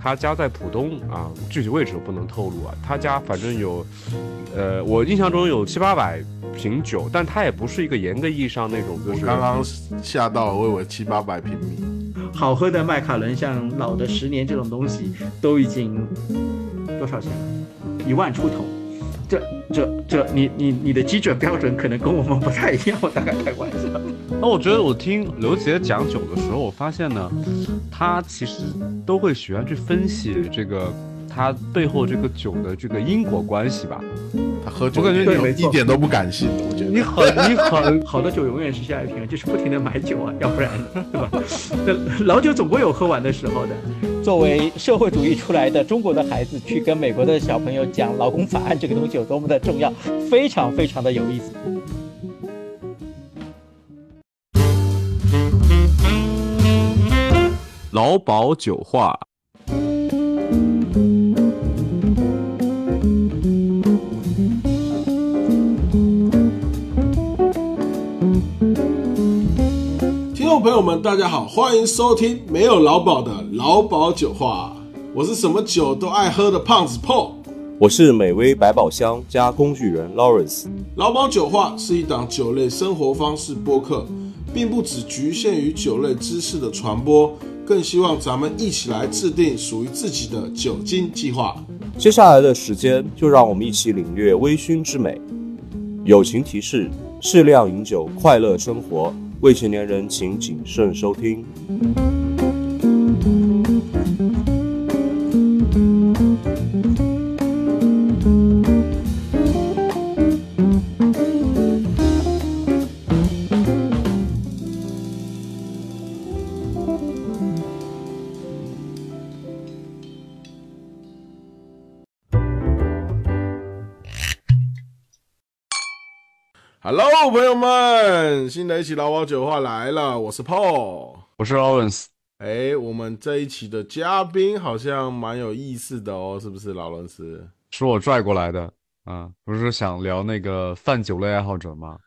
他家在浦东啊，具体位置我不能透露啊。他家反正有，呃，我印象中有七八百瓶酒，但他也不是一个严格意义上那种，就是刚刚吓到，我七八百平米。好喝的麦卡伦，像老的十年这种东西，都已经多少钱了？一万出头。这这这，你你你的基准标准可能跟我们不太一样，我大概开玩笑。那我觉得我听刘杰讲酒的时候，我发现呢，他其实都会喜欢去分析这个他背后这个酒的这个因果关系吧。他喝酒，我感觉你一点都不感性，我觉得你很你很 好的酒永远是下一瓶，就是不停的买酒啊，要不然对吧？那老酒总归有喝完的时候的。作为社会主义出来的中国的孩子，去跟美国的小朋友讲劳工法案这个东西有多么的重要，非常非常的有意思。劳保酒话。听众朋友们，大家好，欢迎收听没有劳保的劳保酒话。我是什么酒都爱喝的胖子 Paul，我是美威百宝箱加工具人 Lawrence。劳保酒话是一档酒类生活方式播客，并不只局限于酒类知识的传播，更希望咱们一起来制定属于自己的酒精计划。接下来的时间，就让我们一起领略微醺之美。友情提示：适量饮酒，快乐生活。未成年人请谨慎收听。们，新的一期劳保酒话来了，我是 Paul，我是 Lawrence。哎，我们这一期的嘉宾好像蛮有意思的哦，是不是劳伦斯？是我拽过来的啊，不是想聊那个泛酒类爱好者吗？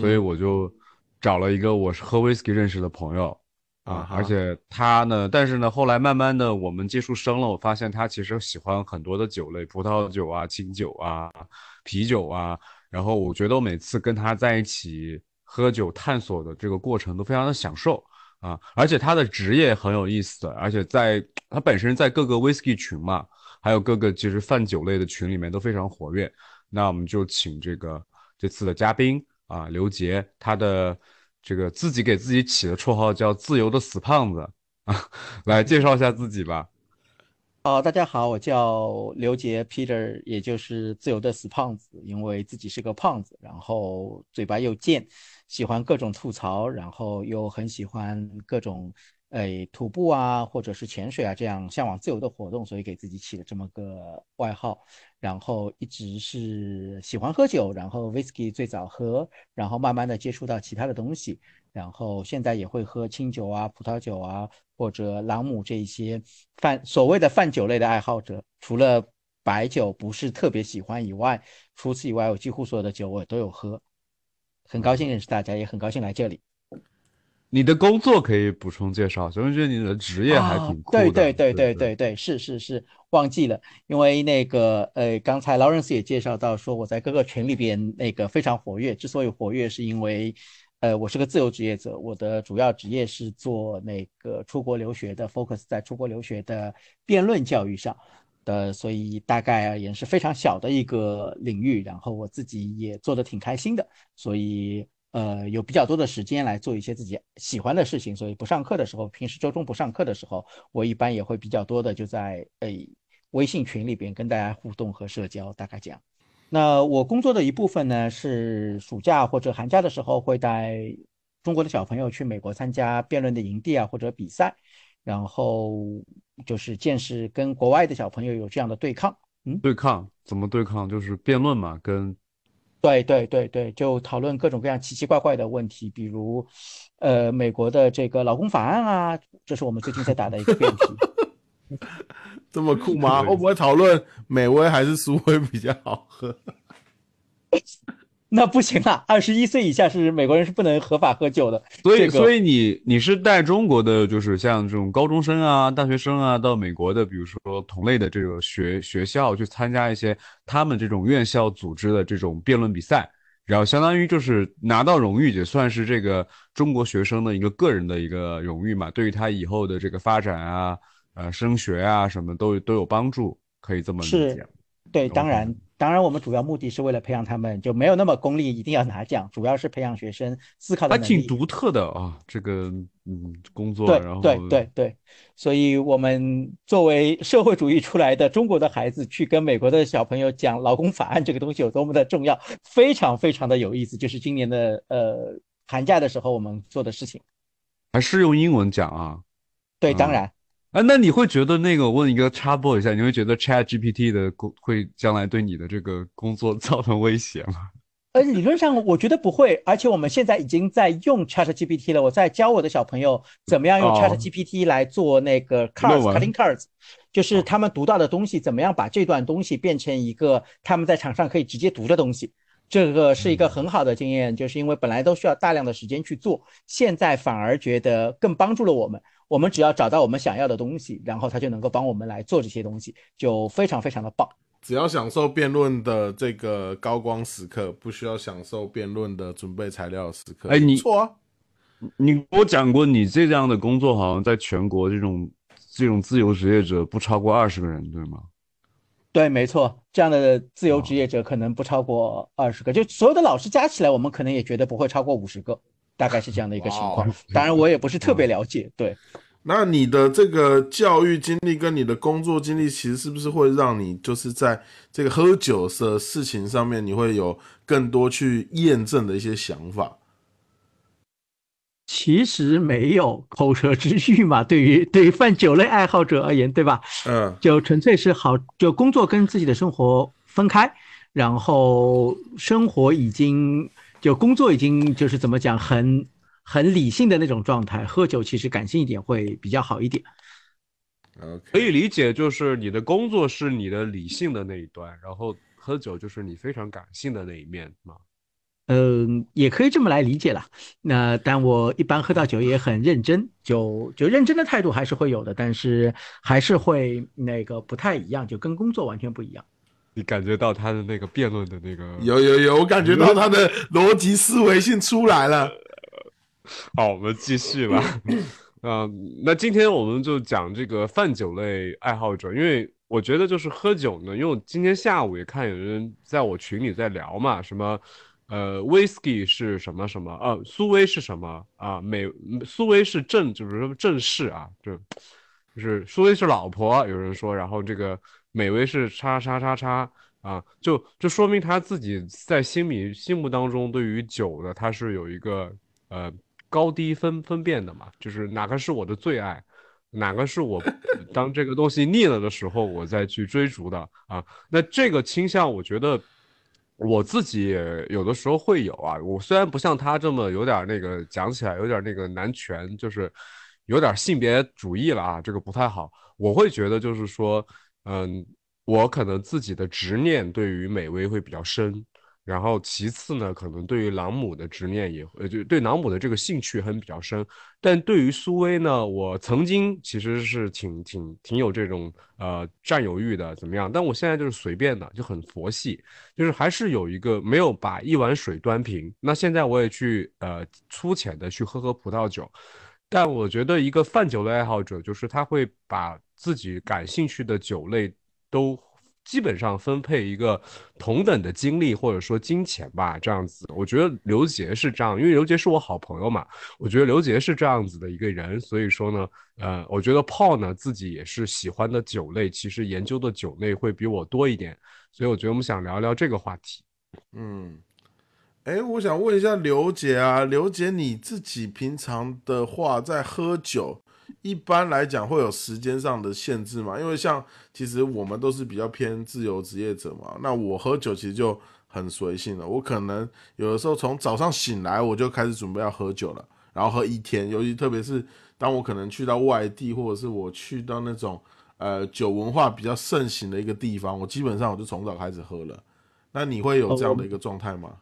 所以我就找了一个我是喝 whisky 认识的朋友啊，而且他呢，但是呢，后来慢慢的我们接触深了，我发现他其实喜欢很多的酒类，葡萄酒啊、清酒啊、啤酒啊。然后我觉得我每次跟他在一起喝酒探索的这个过程都非常的享受啊，而且他的职业很有意思，而且在他本身在各个 whisky 群嘛，还有各个其实泛酒类的群里面都非常活跃。那我们就请这个这次的嘉宾啊，刘杰，他的这个自己给自己起的绰号叫“自由的死胖子”啊，来介绍一下自己吧。好，大家好，我叫刘杰 Peter，也就是自由的死胖子，因为自己是个胖子，然后嘴巴又贱，喜欢各种吐槽，然后又很喜欢各种诶徒步啊，或者是潜水啊这样向往自由的活动，所以给自己起了这么个外号。然后一直是喜欢喝酒，然后 whisky 最早喝，然后慢慢的接触到其他的东西。然后现在也会喝清酒啊、葡萄酒啊，或者朗姆这一些泛所谓的泛酒类的爱好者。除了白酒不是特别喜欢以外，除此以外，我几乎所有的酒我都有喝。很高兴认识大家，也很高兴来这里。你的工作可以补充介绍，所以觉得你的职业还挺酷的。对对对对对对，是是是，忘记了，因为那个呃，刚才劳伦斯也介绍到说我在各个群里边那个非常活跃。之所以活跃，是因为。呃，我是个自由职业者，我的主要职业是做那个出国留学的，focus 在出国留学的辩论教育上的，所以大概而言是非常小的一个领域。然后我自己也做的挺开心的，所以呃有比较多的时间来做一些自己喜欢的事情。所以不上课的时候，平时周中不上课的时候，我一般也会比较多的就在呃微信群里边跟大家互动和社交，大概这样。那我工作的一部分呢，是暑假或者寒假的时候会带中国的小朋友去美国参加辩论的营地啊，或者比赛，然后就是见识跟国外的小朋友有这样的对抗。嗯，对抗怎么对抗？就是辩论嘛，跟对对对对，就讨论各种各样奇奇怪怪的问题，比如呃美国的这个劳工法案啊，这是我们最近在打的一个辩题。这么酷吗？会不会讨论美威还是苏威比较好喝？那不行啊，二十一岁以下是美国人是不能合法喝酒的。所以，这个所以你你是带中国的，就是像这种高中生啊、大学生啊，到美国的，比如说同类的这个学学校去参加一些他们这种院校组织的这种辩论比赛，然后相当于就是拿到荣誉，也算是这个中国学生的一个个人的一个荣誉嘛，对于他以后的这个发展啊、呃升学啊什么都都有帮助，可以这么理解。对，当然，当然，我们主要目的是为了培养他们，就没有那么功利，一定要拿奖，主要是培养学生思考的还能力。挺独特的啊，这个嗯工作，对然后对对对，所以我们作为社会主义出来的中国的孩子，去跟美国的小朋友讲劳工法案这个东西有多么的重要，非常非常的有意思。就是今年的呃寒假的时候我们做的事情。还是用英文讲啊。对，嗯当然，啊，那你会觉得那个我问一个插播一下，你会觉得 Chat GPT 的工会将来对你的这个工作 造成威胁吗？呃，理论上我觉得不会，而且我们现在已经在用 Chat GPT 了。我在教我的小朋友怎么样用哦 Chat GPT 来做那个 cards 论文 cutting cards，就是他们读到的东西，怎么样把这段东西变成一个他们在场上可以直接读的东西。这个是一个很好的经验，就是因为本来都需要大量的时间去做，现在反而觉得更帮助了我们。我们只要找到我们想要的东西，然后他就能够帮我们来做这些东西，就非常非常的棒。只要享受辩论的这个高光时刻，不需要享受辩论的准备材料时刻。哎你错啊，你跟我讲过，你这样的工作好像在全国这种这种自由职业者不超过二十个人，对吗？对，没错，这样的自由职业者可能不超过二十个，就所有的老师加起来，我们可能也觉得不会超过五十个，大概是这样的一个情况。当然，我也不是特别了解，对。那你的这个教育经历跟你的工作经历，其实是不是会让你就是在这个喝酒的事情上面，你会有更多去验证的一些想法？其实没有口舌之欲嘛，对于对于犯酒类爱好者而言，对吧？嗯，就纯粹是好，就工作跟自己的生活分开，然后生活已经就工作已经就是怎么讲，很很理性的那种状态，喝酒其实感性一点会比较好一点。OK，可以理解，就是你的工作是你的理性的那一端，然后喝酒就是你非常感性的那一面嘛。嗯，也可以这么来理解啦。那但我一般喝到酒也很认真，就就认真的态度还是会有的，但是还是会那个不太一样，就跟工作完全不一样。你感觉到他的那个辩论的那个有有有，我感觉到他的逻辑思维性出来了。好，我们继续吧。嗯、那今天我们就讲这个泛酒类爱好者，因为我觉得就是喝酒呢，因为我今天下午也看有人在我群里在聊嘛，什么呃，whisky 是什么什么，呃，苏威是什么啊？美苏威是正，就是说正式啊，就就是苏威是老婆，有人说，然后这个美威是叉叉叉叉啊，就就说明他自己在心里心目当中对于酒的他是有一个呃高低分分辨的嘛，就是哪个是我的最爱，哪个是我当这个东西腻了的时候我再去追逐的啊。那这个倾向，我觉得我自己也有的时候会有啊。我虽然不像他这么有点那个讲起来有点那个男权，就是有点性别主义了啊，这个不太好。我会觉得就是说，嗯，我可能自己的执念对于美薇会比较深。然后其次呢，可能对于朗姆的执念也呃，就对朗姆的这个兴趣很比较深，但对于苏威呢，我曾经其实是挺挺挺有这种呃占有欲的，怎么样？但我现在就是随便的，就很佛系，就是还是有一个没有把一碗水端平。那现在我也去呃粗浅的去喝喝葡萄酒，但我觉得一个泛酒类爱好者，就是他会把自己感兴趣的酒类都。基本上分配一个同等的精力或者说金钱吧，这样子。我觉得刘杰是这样，因为刘杰是我好朋友嘛，我觉得刘杰是这样子的一个人，所以说呢，呃，我觉得 Paul 呢自己也是喜欢的酒类，其实研究的酒类会比我多一点，所以我觉得我们想聊聊这个话题。嗯，哎，我想问一下刘姐啊，刘姐你自己平常的话在喝酒，一般来讲会有时间上的限制嘛？因为像其实我们都是比较偏自由职业者嘛，那我喝酒其实就很随性了，我可能有的时候从早上醒来我就开始准备要喝酒了，然后喝一天，尤其特别是当我可能去到外地，或者是我去到那种呃酒文化比较盛行的一个地方，我基本上我就从早开始喝了。那你会有这样的一个状态吗？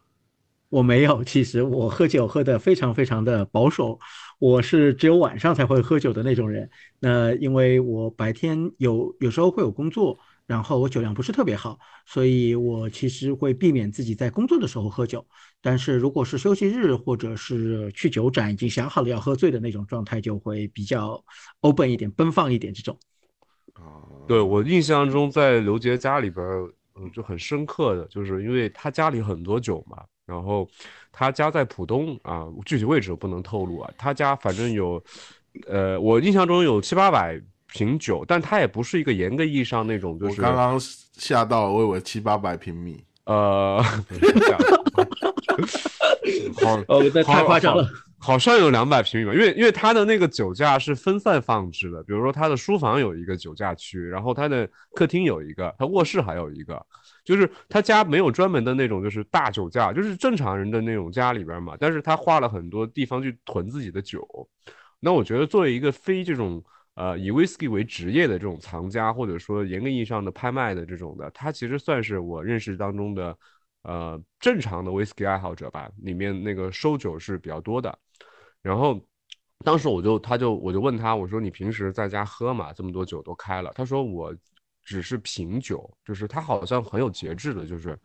我没有，其实我喝酒喝的非常非常的保守，我是只有晚上才会喝酒的那种人。那因为我白天有有时候会有工作。然后我酒量不是特别好，所以我其实会避免自己在工作的时候喝酒。但是如果是休息日或者是去酒展，已经想好了要喝醉的那种状态，就会比较 open 一点、奔放一点这种。啊，对我印象中在刘杰家里边，嗯，就很深刻的就是因为他家里很多酒嘛，然后他家在浦东啊，具体位置我不能透露啊。他家反正有，呃，我印象中有七八百。瓶酒，但他也不是一个严格意义上那种，就是刚刚吓到了，我以为七八百平米，呃，好，哦，那太夸张了，好像有两百平米吧，因为因为它的那个酒架是分散放置的，比如说他的书房有一个酒架区，然后他的客厅有一个，他卧室还有一个，就是他家没有专门的那种就是大酒架，就是正常人的那种家里边嘛，但是他花了很多地方去囤自己的酒，那我觉得作为一个非这种。呃，以 whisky 为职业的这种藏家，或者说严格意义上的拍卖的这种的，他其实算是我认识当中的，呃，正常的 whisky 爱好者吧。里面那个收酒是比较多的。然后当时我就，他就我就问他，我说你平时在家喝嘛？这么多酒都开了。他说我只是品酒，就是他好像很有节制的，就是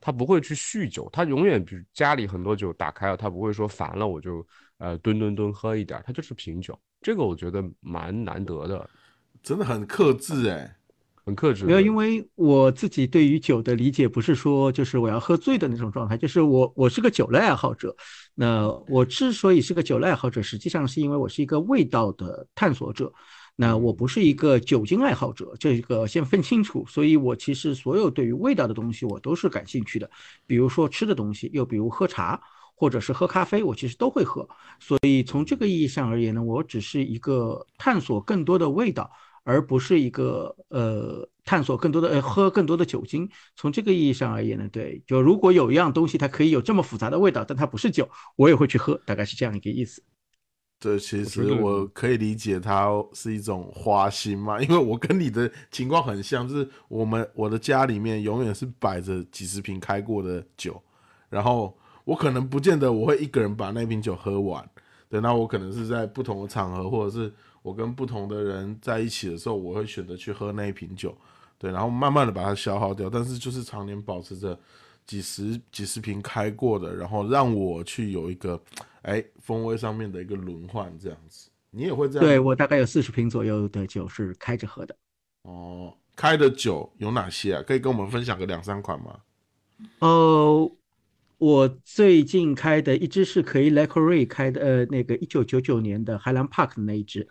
他不会去酗酒，他永远比如家里很多酒打开了，他不会说烦了我就呃吨吨吨喝一点，他就是品酒。这个我觉得蛮难得的，真的很克制哎，很克制。没有，因为我自己对于酒的理解不是说就是我要喝醉的那种状态，就是我我是个酒类爱好者。那我之所以是个酒类爱好者，实际上是因为我是一个味道的探索者。那我不是一个酒精爱好者，这个先分清楚。所以我其实所有对于味道的东西我都是感兴趣的，比如说吃的东西，又比如喝茶。或者是喝咖啡，我其实都会喝，所以从这个意义上而言呢，我只是一个探索更多的味道，而不是一个呃探索更多的呃喝更多的酒精。从这个意义上而言呢，对，就如果有一样东西它可以有这么复杂的味道，但它不是酒，我也会去喝，大概是这样一个意思。这其实我可以理解它是一种花心嘛，因为我跟你的情况很像，就是我们我的家里面永远是摆着几十瓶开过的酒，然后。我可能不见得我会一个人把那瓶酒喝完，对，那我可能是在不同的场合，或者是我跟不同的人在一起的时候，我会选择去喝那一瓶酒，对，然后慢慢的把它消耗掉。但是就是常年保持着几十几十瓶开过的，然后让我去有一个哎风味上面的一个轮换这样子。你也会这样？对我大概有四十瓶左右的酒是开着喝的。哦，开的酒有哪些啊？可以跟我们分享个两三款吗？哦。我最近开的一支是可以 l e c o r e 开的，呃，那个一九九九年的 Highland Park 的那一支，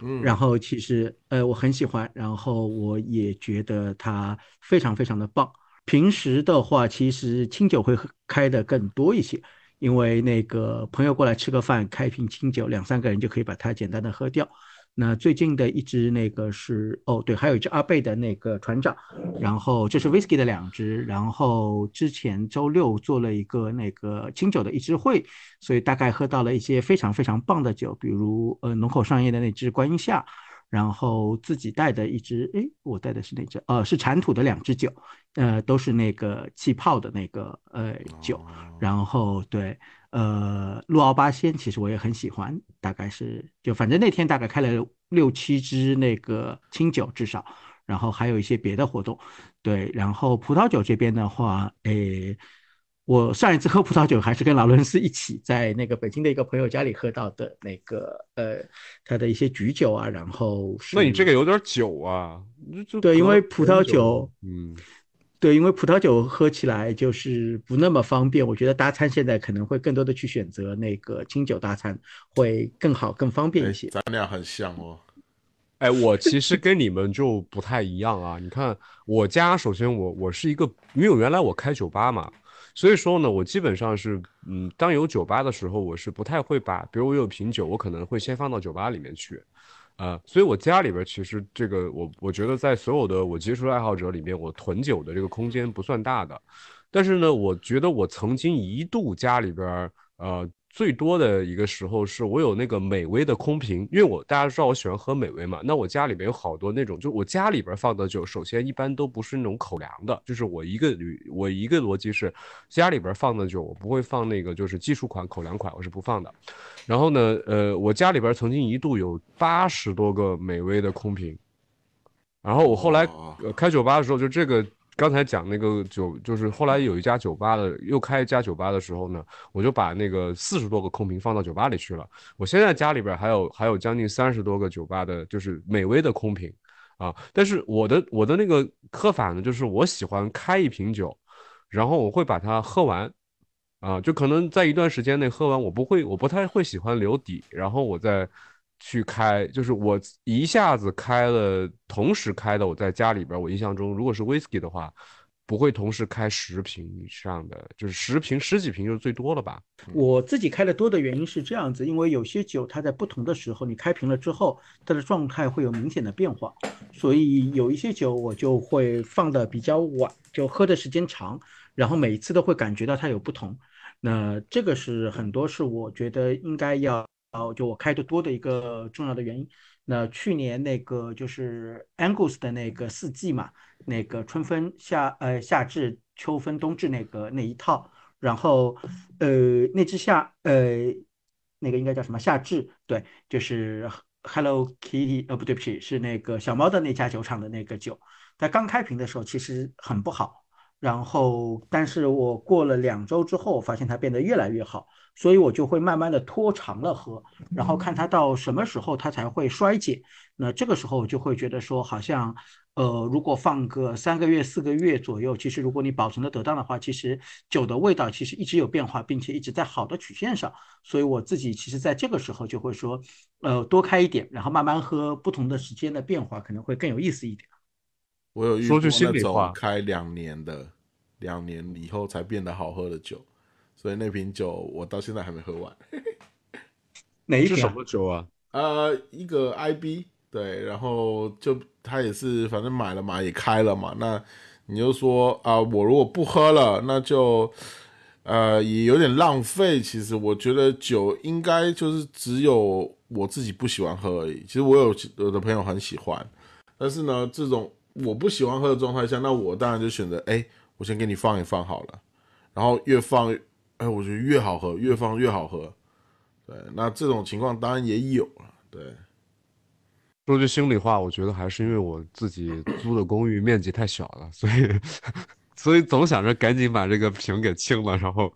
嗯，然后其实呃我很喜欢，然后我也觉得它非常非常的棒。平时的话，其实清酒会开的更多一些，因为那个朋友过来吃个饭，开瓶清酒，两三个人就可以把它简单的喝掉。那最近的一支那个是哦，对，还有一支阿贝的那个船长，然后这是 whisky 的两支，然后之前周六做了一个那个清酒的一支会，所以大概喝到了一些非常非常棒的酒，比如呃龙口上咽的那支观音下，然后自己带的一支，哎，我带的是哪支？呃，是产土的两支酒，呃，都是那个气泡的那个呃酒，然后对。呃，陆奥八仙其实我也很喜欢，大概是就反正那天大概开了六七支那个清酒至少，然后还有一些别的活动，对，然后葡萄酒这边的话，诶，我上一次喝葡萄酒还是跟劳伦斯一起在那个北京的一个朋友家里喝到的那个呃他的一些菊酒啊，然后那你这个有点酒啊，对，因为葡萄酒，嗯。对，因为葡萄酒喝起来就是不那么方便，我觉得大餐现在可能会更多的去选择那个清酒大餐，会更好、更方便一些。咱俩很像哦。哎，我其实跟你们就不太一样啊。你看我家，首先我我是一个，因为原来我开酒吧嘛，所以说呢，我基本上是，嗯，当有酒吧的时候，我是不太会把，比如我有瓶酒，我可能会先放到酒吧里面去。啊，所以我家里边其实这个我我觉得在所有的我接触爱好者里面，我囤酒的这个空间不算大的。但是呢，我觉得我曾经一度家里边呃最多的一个时候是我有那个美威的空瓶，因为我大家知道我喜欢喝美威嘛，那我家里边有好多那种，就我家里边放的酒，首先一般都不是那种口粮的，就是我一个我一个逻辑是，家里边放的酒我不会放那个就是技术款口粮款，我是不放的。然后呢，呃，我家里边曾经一度有八十多个美威的空瓶，然后我后来呃开酒吧的时候就这个。刚才讲那个酒，就是后来有一家酒吧的又开一家酒吧的时候呢，我就把那个四十多个空瓶放到酒吧里去了。我现在家里边还有还有将近三十多个酒吧的，就是美威的空瓶啊。但是我的我的那个喝法呢，就是我喜欢开一瓶酒，然后我会把它喝完啊，就可能在一段时间内喝完，我不会我不太会喜欢留底，然后我再。去开，就是我一下子开了，同时开的。我在家里边，我印象中，如果是 whisky 的话，不会同时开十瓶以上的，就是十瓶、十几瓶就是最多了吧。我自己开的多的原因是这样子，因为有些酒它在不同的时候，你开瓶了之后，它的状态会有明显的变化，所以有一些酒我就会放的比较晚，就喝的时间长，然后每一次都会感觉到它有不同。那这个是很多是我觉得应该要。然后就我开的多的一个重要的原因，那去年那个就是 Angus 的那个四季嘛，那个春分夏呃夏至秋分冬至那个那一套，然后呃那只夏呃那个应该叫什么？夏至对，就是 Hello Kitty 呃不对不起是那个小猫的那家酒厂的那个酒，在刚开瓶的时候其实很不好，然后但是我过了两周之后发现它变得越来越好。所以我就会慢慢的拖长了喝，然后看它到什么时候它才会衰减。那这个时候我就会觉得说，好像，呃，如果放个三个月、四个月左右，其实如果你保存的得当的话，其实酒的味道其实一直有变化，并且一直在好的曲线上。所以我自己其实在这个时候就会说，呃，多开一点，然后慢慢喝，不同的时间的变化可能会更有意思一点。我有说句心里话，开两年的，两年以后才变得好喝的酒。所以那瓶酒我到现在还没喝完。哪一瓶什么酒啊？呃，一个 IB，对，然后就他也是，反正买了嘛，也开了嘛。那你就说啊，我如果不喝了，那就呃也有点浪费。其实我觉得酒应该就是只有我自己不喜欢喝而已。其实我有有的朋友很喜欢，但是呢，这种我不喜欢喝的状态下，那我当然就选择，哎，我先给你放一放好了，然后越放。哎，我觉得越好喝，越放越好喝。对，那这种情况当然也有了。对，说句心里话，我觉得还是因为我自己租的公寓面积太小了，所以 所以总想着赶紧把这个瓶给清了，然后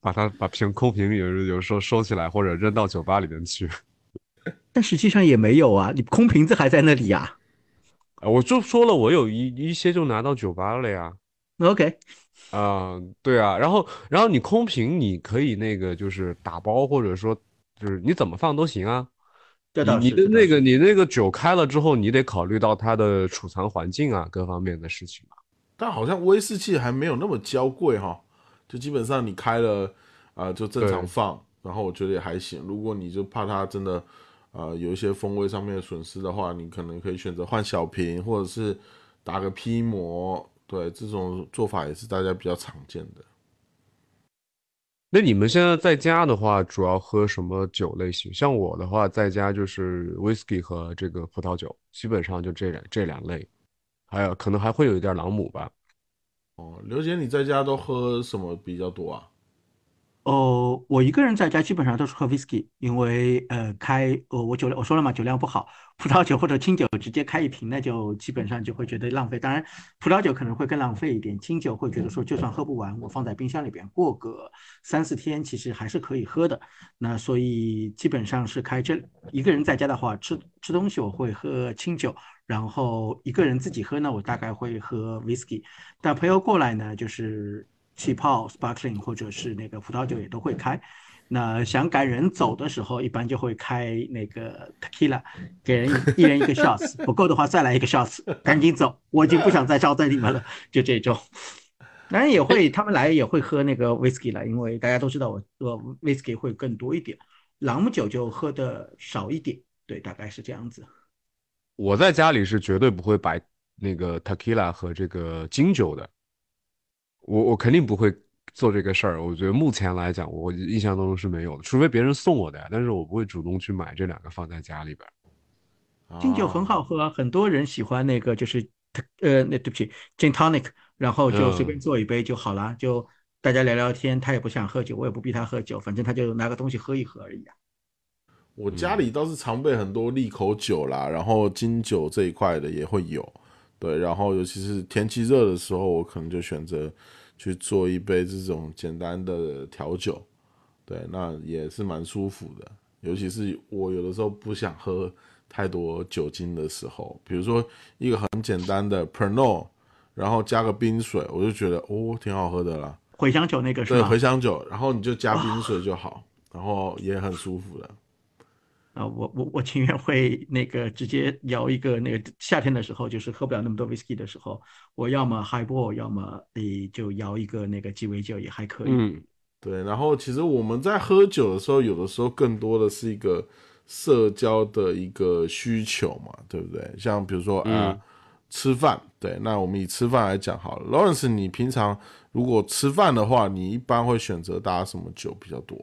把它把瓶空瓶有有时候收起来或者扔到酒吧里面去。但实际上也没有啊，你空瓶子还在那里呀。我就说了，我有一一些就拿到酒吧了呀。OK。啊，对啊，然后，然后你空瓶你可以那个就是打包，或者说就是你怎么放都行啊。你的那个你那个酒开了之后，你得考虑到它的储藏环境啊，各方面的事情但好像威士忌还没有那么娇贵哈，就基本上你开了啊就正常放，然后我觉得也还行。如果你就怕它真的呃有一些风味上面的损失的话，你可能可以选择换小瓶，或者是打个批膜。对，这种做法也是大家比较常见的。那你们现在在家的话，主要喝什么酒类型？像我的话，在家就是 whisky 和这个葡萄酒，基本上就这两这两类，还有可能还会有一点朗姆吧。哦，刘姐，你在家都喝什么比较多啊？哦，我一个人在家基本上都是喝 whisky，因为呃开呃我酒量我说了嘛酒量不好，葡萄酒或者清酒直接开一瓶那就基本上就会觉得浪费。当然葡萄酒可能会更浪费一点，清酒会觉得说就算喝不完，我放在冰箱里边过个三四天其实还是可以喝的。那所以基本上是开这一个人在家的话吃吃东西我会喝清酒，然后一个人自己喝呢我大概会喝 whisky，但朋友过来呢就是。气泡、sparkling 或者是那个葡萄酒也都会开。那想赶人走的时候，一般就会开那个 tequila，给人一人一个 shots，不够的话再来一个 shots，赶紧走，我已经不想再招待你们了。就这种，当然也会，他们来也会喝那个 whisky 了，因为大家都知道我我 whisky 会更多一点，朗姆酒就喝的少一点。对，大概是这样子。我在家里是绝对不会摆那个 tequila 和这个金酒的。我我肯定不会做这个事儿。我觉得目前来讲，我印象当中是没有的，除非别人送我的呀。但是我不会主动去买这两个放在家里边。金酒很好喝，很多人喜欢那个，就是呃，那对不起，gin tonic，然后就随便做一杯就好了，就大家聊聊天。他也不想喝酒，我也不逼他喝酒，反正他就拿个东西喝一喝而已啊。我家里倒是常备很多利口酒啦，然后金酒这一块的也会有，对，然后尤其是天气热的时候，我可能就选择去做一杯这种简单的调酒，对，那也是蛮舒服的。尤其是我有的时候不想喝太多酒精的时候，比如说一个很简单的 Pernod，然后加个冰水，我就觉得哦，挺好喝的啦。茴香酒那个是对，茴香酒，然后你就加冰水就好，然后也很舒服的。啊，我我我情愿会那个直接摇一个那个夏天的时候，就是喝不了那么多 whisky 的时候，我要么 highball，要么诶就摇一个那个鸡尾酒也还可以。嗯，对。然后其实我们在喝酒的时候，有的时候更多的是一个社交的一个需求嘛，对不对？像比如说啊，吃饭，对。那我们以吃饭来讲好了，Lawrence，你平常如果吃饭的话，你一般会选择搭什么酒比较多？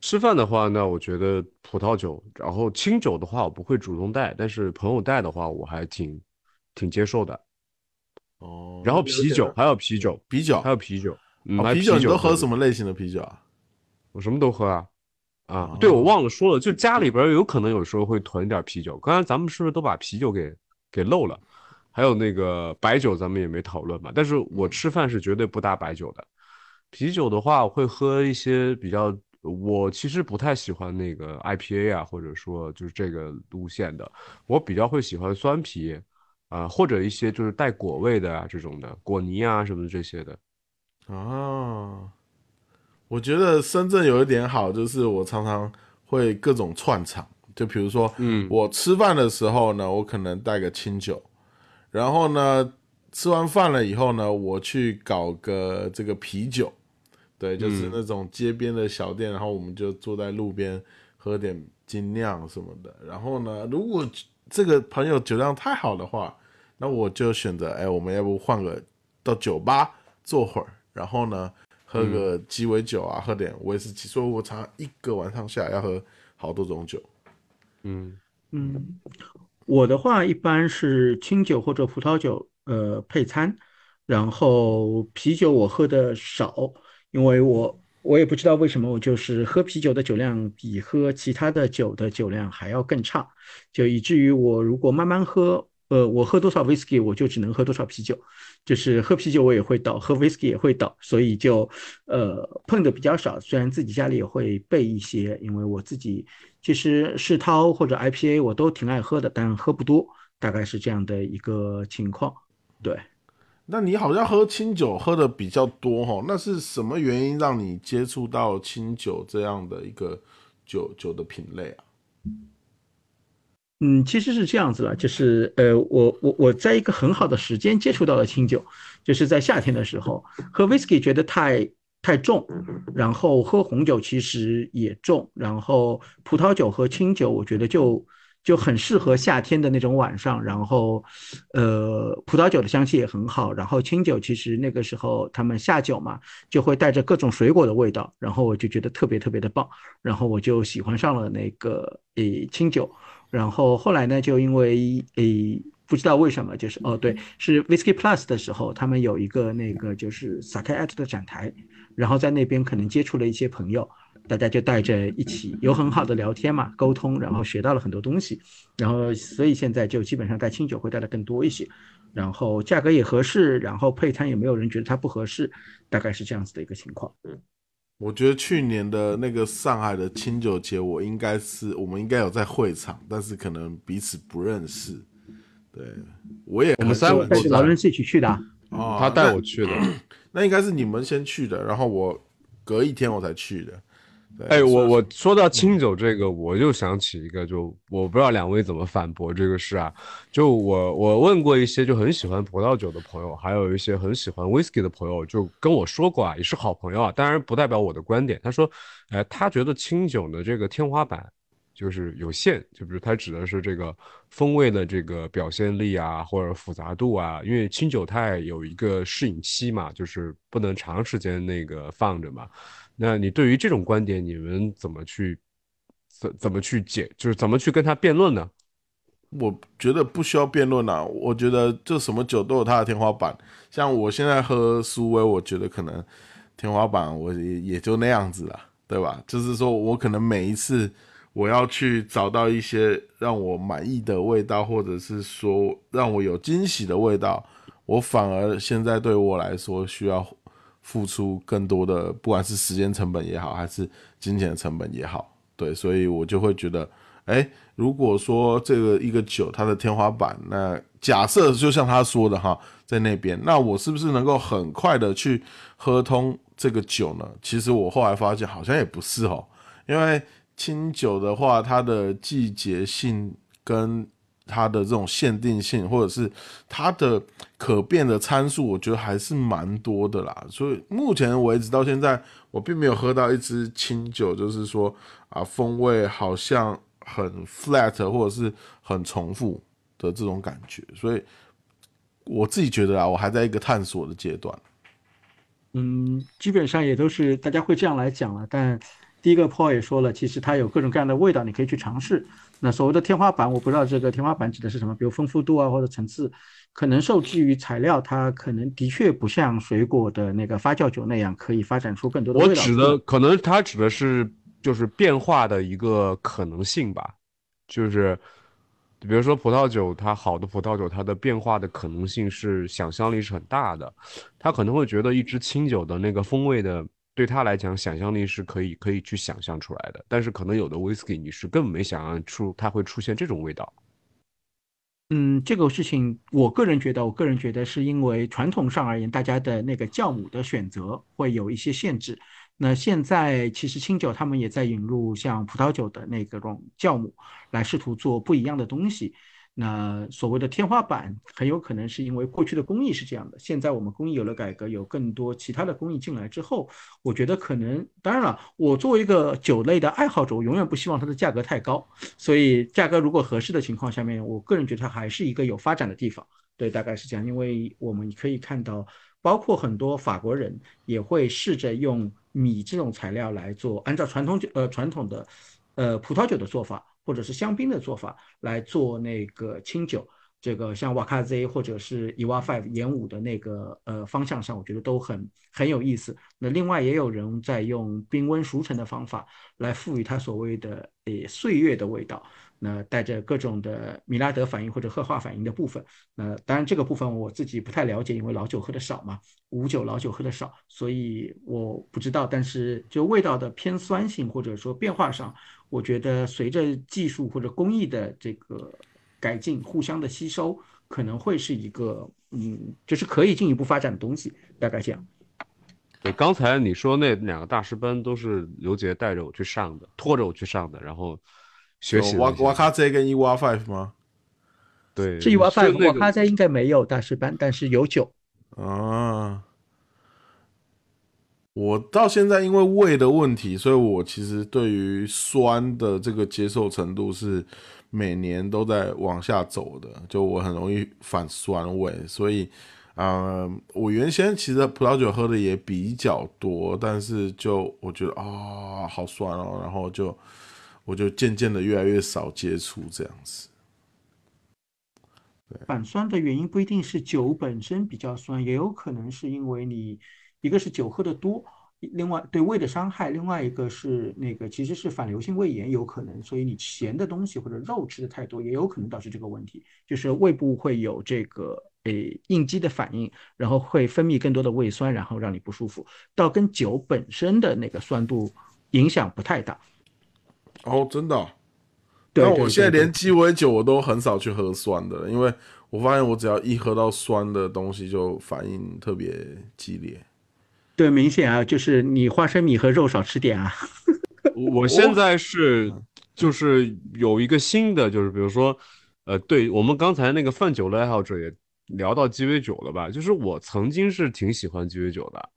吃饭的话，那我觉得葡萄酒，然后清酒的话，我不会主动带，但是朋友带的话，我还挺挺接受的。哦，然后啤酒还有啤酒，啤酒还有啤酒，啤酒你都喝什么类型的啤酒啊？我什么都喝啊。啊，对，我忘了说了，就家里边有可能有时候会囤点啤酒。刚才咱们是不是都把啤酒给给漏了？还有那个白酒，咱们也没讨论嘛。但是我吃饭是绝对不搭白酒的。啤酒的话，我会喝一些比较。我其实不太喜欢那个 IPA 啊，或者说就是这个路线的，我比较会喜欢酸啤，啊，或者一些就是带果味的啊这种的果泥啊什么的这些的。啊，我觉得深圳有一点好，就是我常常会各种串场，就比如说，嗯，我吃饭的时候呢，我可能带个清酒，然后呢，吃完饭了以后呢，我去搞个这个啤酒。对，就是那种街边的小店，然后我们就坐在路边喝点精酿什么的。然后呢，如果这个朋友酒量太好的话，那我就选择，哎，我们要不换个到酒吧坐会儿，然后呢，喝个鸡尾酒啊，喝点威士忌。所以我常一个晚上下来要喝好多种酒。嗯嗯，我的话一般是清酒或者葡萄酒，呃，配餐，然后啤酒我喝的少。因为我我也不知道为什么，我就是喝啤酒的酒量比喝其他的酒的酒量还要更差，就以至于我如果慢慢喝，呃，我喝多少 whisky 我就只能喝多少啤酒，就是喝啤酒我也会倒，喝 whisky 也会倒，所以就呃碰的比较少。虽然自己家里也会备一些，因为我自己其实世涛或者 IPA 我都挺爱喝的，但喝不多，大概是这样的一个情况，对。那你好像喝清酒喝的比较多哈，那是什么原因让你接触到清酒这样的一个酒酒的品类啊？嗯，其实是这样子了，就是呃，我我我在一个很好的时间接触到了清酒，就是在夏天的时候喝 whisky 觉得太太重，然后喝红酒其实也重，然后葡萄酒和清酒我觉得就。就很适合夏天的那种晚上，然后，呃，葡萄酒的香气也很好，然后清酒其实那个时候他们下酒嘛，就会带着各种水果的味道，然后我就觉得特别特别的棒，然后我就喜欢上了那个诶清酒，然后后来呢，就因为诶不知道为什么，就是哦对，是 Whisky Plus 的时候，他们有一个那个就是 s a k e at 的展台，然后在那边可能接触了一些朋友。大家就带着一起有很好的聊天嘛，沟通，然后学到了很多东西，然后所以现在就基本上带清酒会带的更多一些，然后价格也合适，然后配餐也没有人觉得它不合适，大概是这样子的一个情况。我觉得去年的那个上海的清酒节，我应该是我们应该有在会场，但是可能彼此不认识。对，我也我们三带着老人一起去的，哦，他带我去的，那应该是你们先去的，然后我隔一天我才去的。哎，我我说到清酒这个，我就想起一个，就我不知道两位怎么反驳这个事啊。就我我问过一些就很喜欢葡萄酒的朋友，还有一些很喜欢 whisky 的朋友，就跟我说过啊，也是好朋友啊，当然不代表我的观点。他说，哎，他觉得清酒的这个天花板。就是有限，就比如他指的是这个风味的这个表现力啊，或者复杂度啊。因为清酒它有一个适应期嘛，就是不能长时间那个放着嘛。那你对于这种观点，你们怎么去怎怎么去解，就是怎么去跟他辩论呢？我觉得不需要辩论啊，我觉得就什么酒都有它的天花板。像我现在喝苏威，我觉得可能天花板我也也就那样子了，对吧？就是说我可能每一次我要去找到一些让我满意的味道，或者是说让我有惊喜的味道，我反而现在对我来说需要付出更多的，不管是时间成本也好，还是金钱成本也好，对，所以我就会觉得。哎，如果说这个一个酒它的天花板，那假设就像他说的哈，在那边，那我是不是能够很快的去喝通这个酒呢？其实我后来发现好像也不是哦，因为清酒的话，它的季节性跟它的这种限定性，或者是它的可变的参数，我觉得还是蛮多的啦。所以目前为止到现在，我并没有喝到一支清酒，就是说啊，风味好像。很 flat 或者是很重复的这种感觉，所以我自己觉得啊，我还在一个探索的阶段。嗯，基本上也都是大家会这样来讲了。但第一个 Paul 也说了，其实它有各种各样的味道，你可以去尝试。那所谓的天花板，我不知道这个天花板指的是什么，比如丰富度啊或者层次，可能受制于材料，它可能的确不像水果的那个发酵酒那样可以发展出更多的味道。我指的可能它指的是。就是变化的一个可能性吧，就是比如说葡萄酒，它好的葡萄酒，它的变化的可能性是想象力是很大的。它可能会觉得一支清酒的那个风味的，对他来讲，想象力是可以可以去想象出来的。但是可能有的 whisky 你是根本没想象出它会出现这种味道。嗯，这个事情我个人觉得，我个人觉得是因为传统上而言，大家的那个酵母的选择会有一些限制。那现在其实清酒他们也在引入像葡萄酒的那个种酵母，来试图做不一样的东西。那所谓的天花板，很有可能是因为过去的工艺是这样的。现在我们工艺有了改革，有更多其他的工艺进来之后，我觉得可能，当然了，我作为一个酒类的爱好者，我永远不希望它的价格太高。所以价格如果合适的情况下面，我个人觉得它还是一个有发展的地方。对，大概是这样。因为我们可以看到，包括很多法国人也会试着用。米这种材料来做，按照传统酒呃传统的，呃葡萄酒的做法，或者是香槟的做法来做那个清酒，这个像瓦卡 Z 或者是伊瓦 Five 演武的那个呃方向上，我觉得都很很有意思。那另外也有人在用冰温熟成的方法来赋予它所谓的呃岁月的味道。那带着各种的米拉德反应或者褐化反应的部分，那当然这个部分我自己不太了解，因为老酒喝的少嘛，五酒老酒喝的少，所以我不知道。但是就味道的偏酸性或者说变化上，我觉得随着技术或者工艺的这个改进，互相的吸收，可能会是一个嗯，就是可以进一步发展的东西，大概这样。对，刚才你说那两个大师班都是刘杰带着我去上的，拖着我去上的，然后。学习瓦瓦卡 Z 跟伊瓦 Five 吗？对，是伊瓦 Five，瓦卡 Z 应该没有大师班，但是有酒啊。我到现在因为胃的问题，所以我其实对于酸的这个接受程度是每年都在往下走的，就我很容易反酸味，所以啊，我原先其实葡萄酒喝的也比较多，但是就我觉得啊，好酸哦，然后就。我就渐渐的越来越少接触这样子。反酸的原因不一定是酒本身比较酸，也有可能是因为你一个是酒喝的多，另外对胃的伤害，另外一个是那个其实是反流性胃炎有可能，所以你咸的东西或者肉吃的太多，也有可能导致这个问题，就是胃部会有这个诶应激的反应，然后会分泌更多的胃酸，然后让你不舒服，倒跟酒本身的那个酸度影响不太大。哦，真的，那我现在连鸡尾酒我都很少去喝酸的，因为我发现我只要一喝到酸的东西，就反应特别激烈。对，明显啊，就是你花生米和肉少吃点啊。我现在是就是有一个新的，就是比如说，呃，对我们刚才那个饭酒的爱好者也聊到鸡尾酒了吧？就是我曾经是挺喜欢鸡尾酒的，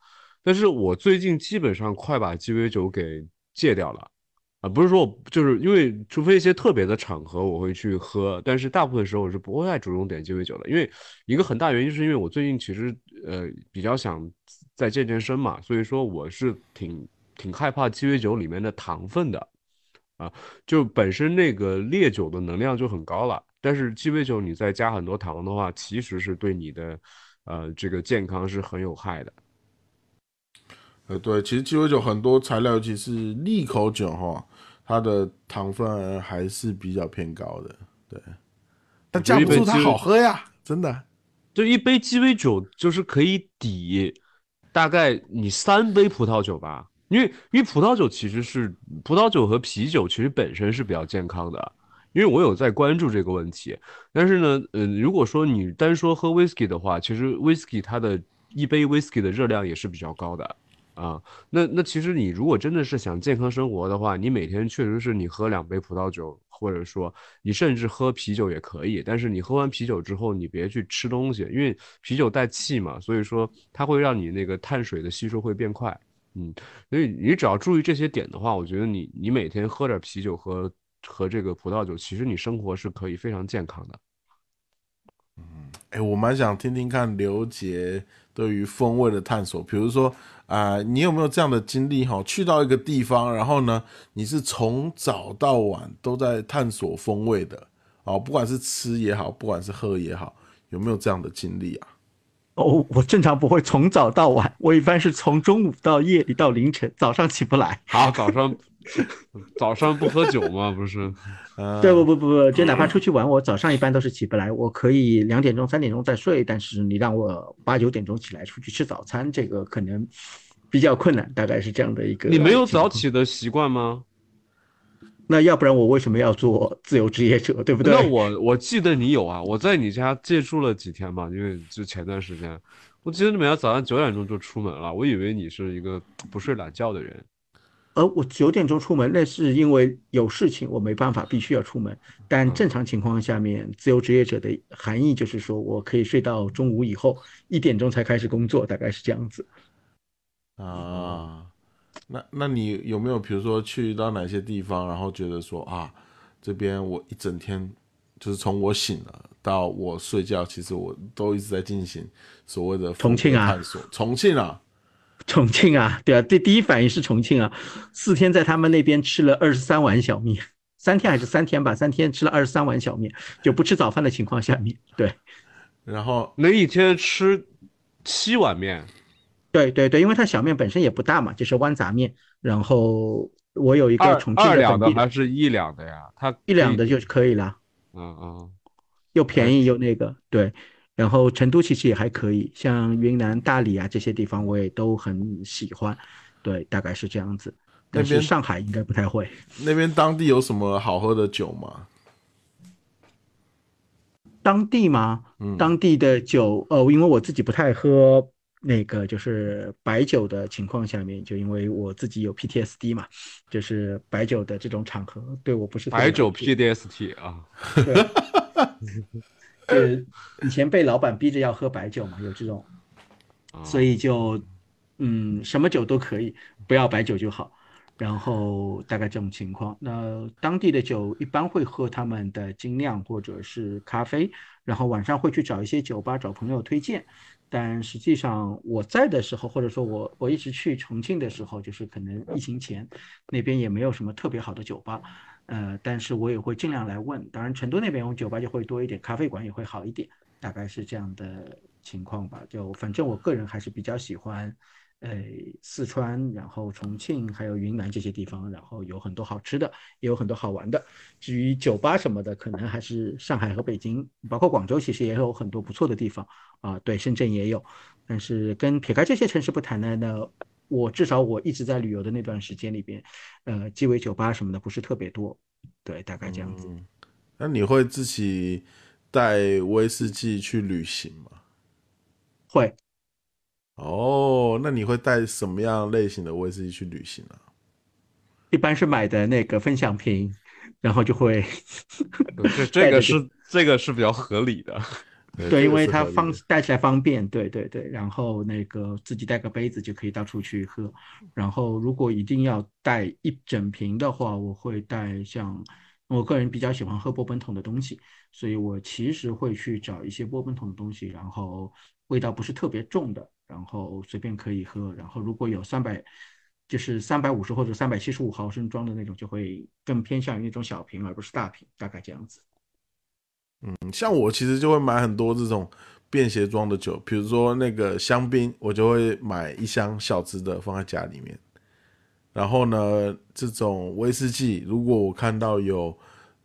但是我最近基本上快把鸡尾酒给戒掉了。啊，不是说我就是因为除非一些特别的场合我会去喝，但是大部分时候我是不会再主动点鸡尾酒的，因为一个很大原因是因为我最近其实呃比较想在健健身嘛，所以说我是挺挺害怕鸡尾酒里面的糖分的，啊，就本身那个烈酒的能量就很高了，但是鸡尾酒你再加很多糖的话，其实是对你的呃这个健康是很有害的。呃，对，其实鸡尾酒很多材料，尤其是利口酒哈，它的糖分还是比较偏高的。对，但架不住它好喝呀，真的。就一杯鸡尾酒就是可以抵大概你三杯葡萄酒吧，因为因为葡萄酒其实是葡萄酒和啤酒其实本身是比较健康的，因为我有在关注这个问题。但是呢，嗯，如果说你单说喝 whisky 的话，其实 whisky 它的一杯 whisky 的热量也是比较高的。啊，那那其实你如果真的是想健康生活的话，你每天确实是你喝两杯葡萄酒，或者说你甚至喝啤酒也可以。但是你喝完啤酒之后，你别去吃东西，因为啤酒带气嘛，所以说它会让你那个碳水的吸收会变快。嗯，所以你只要注意这些点的话，我觉得你你每天喝点啤酒和和这个葡萄酒，其实你生活是可以非常健康的。嗯，哎，我蛮想听听看刘杰对于风味的探索，比如说。啊，你有没有这样的经历哈？去到一个地方，然后呢，你是从早到晚都在探索风味的哦，不管是吃也好，不管是喝也好，有没有这样的经历啊？哦，我正常不会从早到晚，我一般是从中午到夜里到凌晨，早上起不来。好，早上 早上不喝酒吗？不是？对，不不不不，就哪怕出去玩，我早上一般都是起不来。我可以两点钟、三点钟再睡，但是你让我八九点钟起来出去吃早餐，这个可能比较困难。大概是这样的一个。你没有早起的习惯吗？那要不然我为什么要做自由职业者，对不对？那我我记得你有啊，我在你家借住了几天嘛，因为就前段时间，我记得你每天早上九点钟就出门了，我以为你是一个不睡懒觉的人。呃，我九点钟出门，那是因为有事情，我没办法，必须要出门。但正常情况下面，自由职业者的含义就是说我可以睡到中午以后一点钟才开始工作，大概是这样子。啊，那那你有没有比如说去到哪些地方，然后觉得说啊，这边我一整天就是从我醒了到我睡觉，其实我都一直在进行所谓的重庆啊，探索。重庆啊。重庆啊，对啊，第第一反应是重庆啊，四天在他们那边吃了二十三碗小面，三天还是三天吧，三天吃了二十三碗小面，就不吃早饭的情况下面，对，然后那一天吃七碗面，对对对，因为它小面本身也不大嘛，就是豌杂面，然后我有一个重庆的本地的还是一两的呀，它一两的就可以了，嗯嗯，又便宜又那个，对。然后成都其实也还可以，像云南大理啊这些地方我也都很喜欢，对，大概是这样子。但是上海应该不太会。那边当地有什么好喝的酒吗？当地吗？嗯，当地的酒，呃，因为我自己不太喝那个就是白酒的情况下面，就因为我自己有 PTSD 嘛，就是白酒的这种场合对我不是白酒 PTSD 啊。是以前被老板逼着要喝白酒嘛，有这种，所以就嗯，什么酒都可以，不要白酒就好。然后大概这种情况，那当地的酒一般会喝他们的精酿或者是咖啡，然后晚上会去找一些酒吧找朋友推荐。但实际上我在的时候，或者说我我一直去重庆的时候，就是可能疫情前那边也没有什么特别好的酒吧。呃，但是我也会尽量来问。当然，成都那边我酒吧就会多一点，咖啡馆也会好一点，大概是这样的情况吧。就反正我个人还是比较喜欢，呃，四川，然后重庆，还有云南这些地方，然后有很多好吃的，也有很多好玩的。至于酒吧什么的，可能还是上海和北京，包括广州，其实也有很多不错的地方啊。对，深圳也有。但是跟撇开这些城市不谈呢，那。我至少我一直在旅游的那段时间里边，呃，鸡尾酒吧什么的不是特别多，对，大概这样子。那你会自己带威士忌去旅行吗？会。哦，那你会带什么样类型的威士忌去旅行呢？一般是买的那个分享瓶，然后就会。这 这个是这个是比较合理的。对，因为它方带起来方便，对对对，然后那个自己带个杯子就可以到处去喝。然后如果一定要带一整瓶的话，我会带像我个人比较喜欢喝波本桶的东西，所以我其实会去找一些波本桶的东西，然后味道不是特别重的，然后随便可以喝。然后如果有三百，就是三百五十或者三百七十五毫升装的那种，就会更偏向于那种小瓶，而不是大瓶，大概这样子。嗯，像我其实就会买很多这种便携装的酒，比如说那个香槟，我就会买一箱小支的放在家里面。然后呢，这种威士忌，如果我看到有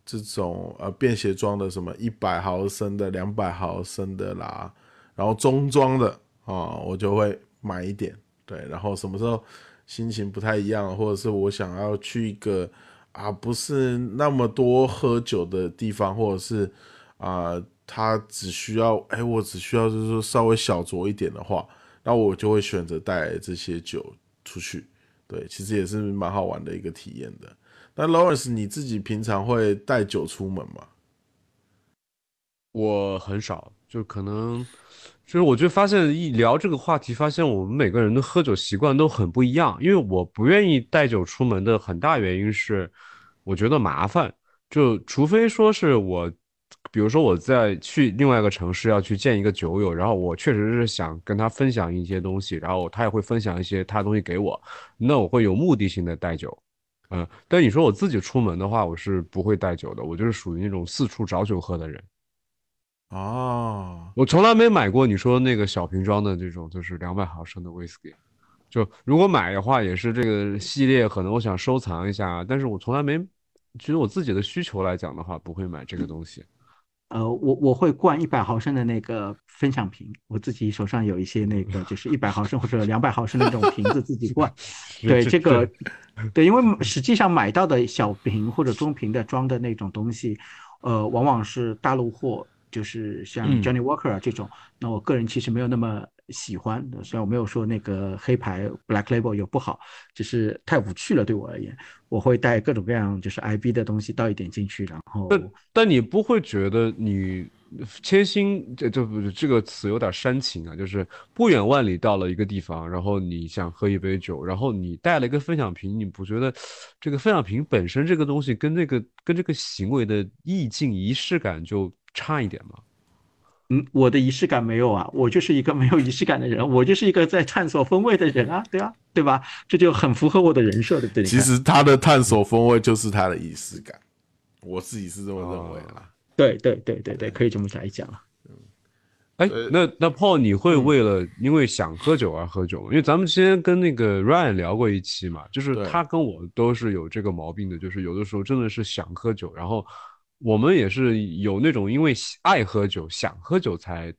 这种呃便携装的，什么一百毫升的、两百毫升的啦，然后中装的啊，我就会买一点。对，然后什么时候心情不太一样，或者是我想要去一个啊不是那么多喝酒的地方，或者是。啊，他只需要，哎，我只需要就是说稍微小酌一点的话，那我就会选择带这些酒出去。对，其实也是蛮好玩的一个体验的。那 Lawrence，你自己平常会带酒出门吗？我很少，就可能，就是我就发现一聊这个话题，发现我们每个人的喝酒习惯都很不一样。因为我不愿意带酒出门的很大原因是，我觉得麻烦。就除非说是我。比如说我在去另外一个城市要去见一个酒友，然后我确实是想跟他分享一些东西，然后他也会分享一些他的东西给我，那我会有目的性的带酒，嗯，但你说我自己出门的话，我是不会带酒的，我就是属于那种四处找酒喝的人。哦，我从来没买过你说那个小瓶装的这种，就是两百毫升的威士忌，就如果买的话，也是这个系列，可能我想收藏一下，但是我从来没，其实我自己的需求来讲的话，不会买这个东西。呃，我我会灌一百毫升的那个分享瓶，我自己手上有一些那个 就是一百毫升或者两百毫升的那种瓶子自己 灌。对这个，对，因为实际上买到的小瓶或者中瓶的装的那种东西，呃，往往是大陆货，就是像 Johnny Walker 这种。那我个人其实没有那么。喜欢，虽然我没有说那个黑牌 Black Label 有不好，只是太无趣了对我而言。我会带各种各样就是 IB 的东西倒一点进去，然后。但但你不会觉得你千辛这这不这个词有点煽情啊？就是不远万里到了一个地方，然后你想喝一杯酒，然后你带了一个分享瓶，你不觉得这个分享瓶本身这个东西跟那个跟这个行为的意境仪式感就差一点吗？嗯，我的仪式感没有啊，我就是一个没有仪式感的人，我就是一个在探索风味的人啊，对啊？对吧？这就很符合我的人设，对不对？其实他的探索风味就是他的仪式感，我自己是这么认为啦。对对对对对，可以这么来讲了。嗯，哎，那那 Paul，你会为了因为想喝酒而喝酒吗？因为咱们之前跟那个 Ryan 聊过一期嘛，就是他跟我都是有这个毛病的，就是有的时候真的是想喝酒，然后。我们也是有那种因为爱喝酒、想喝酒才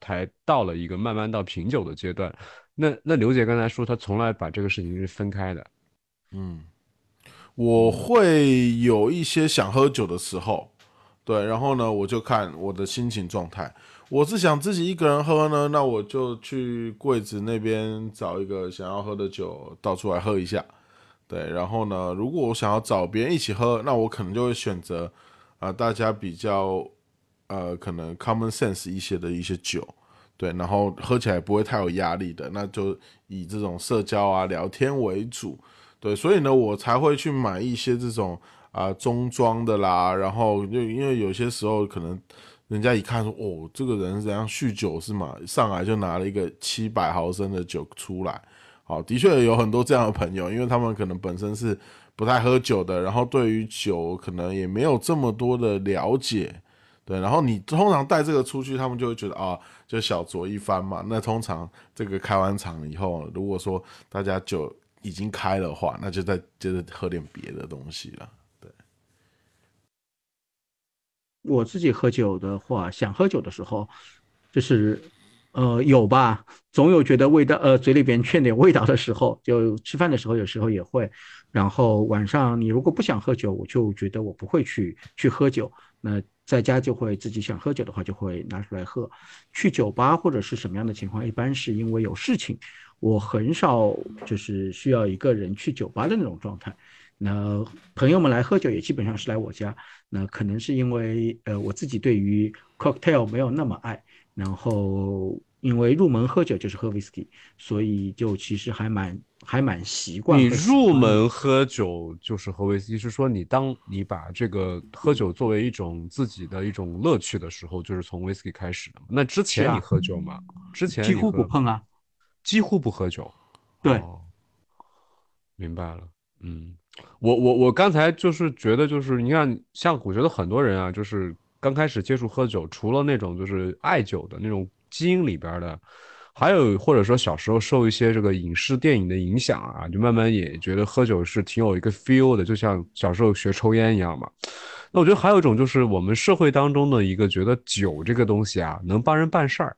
才到了一个慢慢到品酒的阶段。那那刘姐刚才说，她从来把这个事情是分开的。嗯，我会有一些想喝酒的时候，对，然后呢，我就看我的心情状态。我是想自己一个人喝呢，那我就去柜子那边找一个想要喝的酒倒出来喝一下。对，然后呢，如果我想要找别人一起喝，那我可能就会选择。啊，大家比较呃，可能 common sense 一些的一些酒，对，然后喝起来不会太有压力的，那就以这种社交啊、聊天为主，对，所以呢，我才会去买一些这种啊中装的啦，然后就因为有些时候可能人家一看说，哦，这个人怎样酗酒是吗？上来就拿了一个七百毫升的酒出来，好，的确有很多这样的朋友，因为他们可能本身是。不太喝酒的，然后对于酒可能也没有这么多的了解，对，然后你通常带这个出去，他们就会觉得啊，就小酌一番嘛。那通常这个开完场以后，如果说大家酒已经开的话，那就再接着喝点别的东西了。对，我自己喝酒的话，想喝酒的时候，就是。呃，有吧，总有觉得味道，呃，嘴里边欠点味道的时候，就吃饭的时候有时候也会。然后晚上你如果不想喝酒，我就觉得我不会去去喝酒。那在家就会自己想喝酒的话就会拿出来喝。去酒吧或者是什么样的情况，一般是因为有事情，我很少就是需要一个人去酒吧的那种状态。那朋友们来喝酒也基本上是来我家，那可能是因为呃我自己对于 cocktail 没有那么爱，然后因为入门喝酒就是喝 whisky，所以就其实还蛮还蛮习惯。你入门喝酒就是喝 whisky，是说你当你把这个喝酒作为一种自己的一种乐趣的时候，就是从 whisky 开始的。那之前你喝酒吗？之前几乎不碰啊，几乎不喝酒。对，明白了，嗯。我我我刚才就是觉得，就是你看，像我觉得很多人啊，就是刚开始接触喝酒，除了那种就是爱酒的那种基因里边的，还有或者说小时候受一些这个影视电影的影响啊，就慢慢也觉得喝酒是挺有一个 feel 的，就像小时候学抽烟一样嘛。那我觉得还有一种就是我们社会当中的一个觉得酒这个东西啊，能帮人办事儿。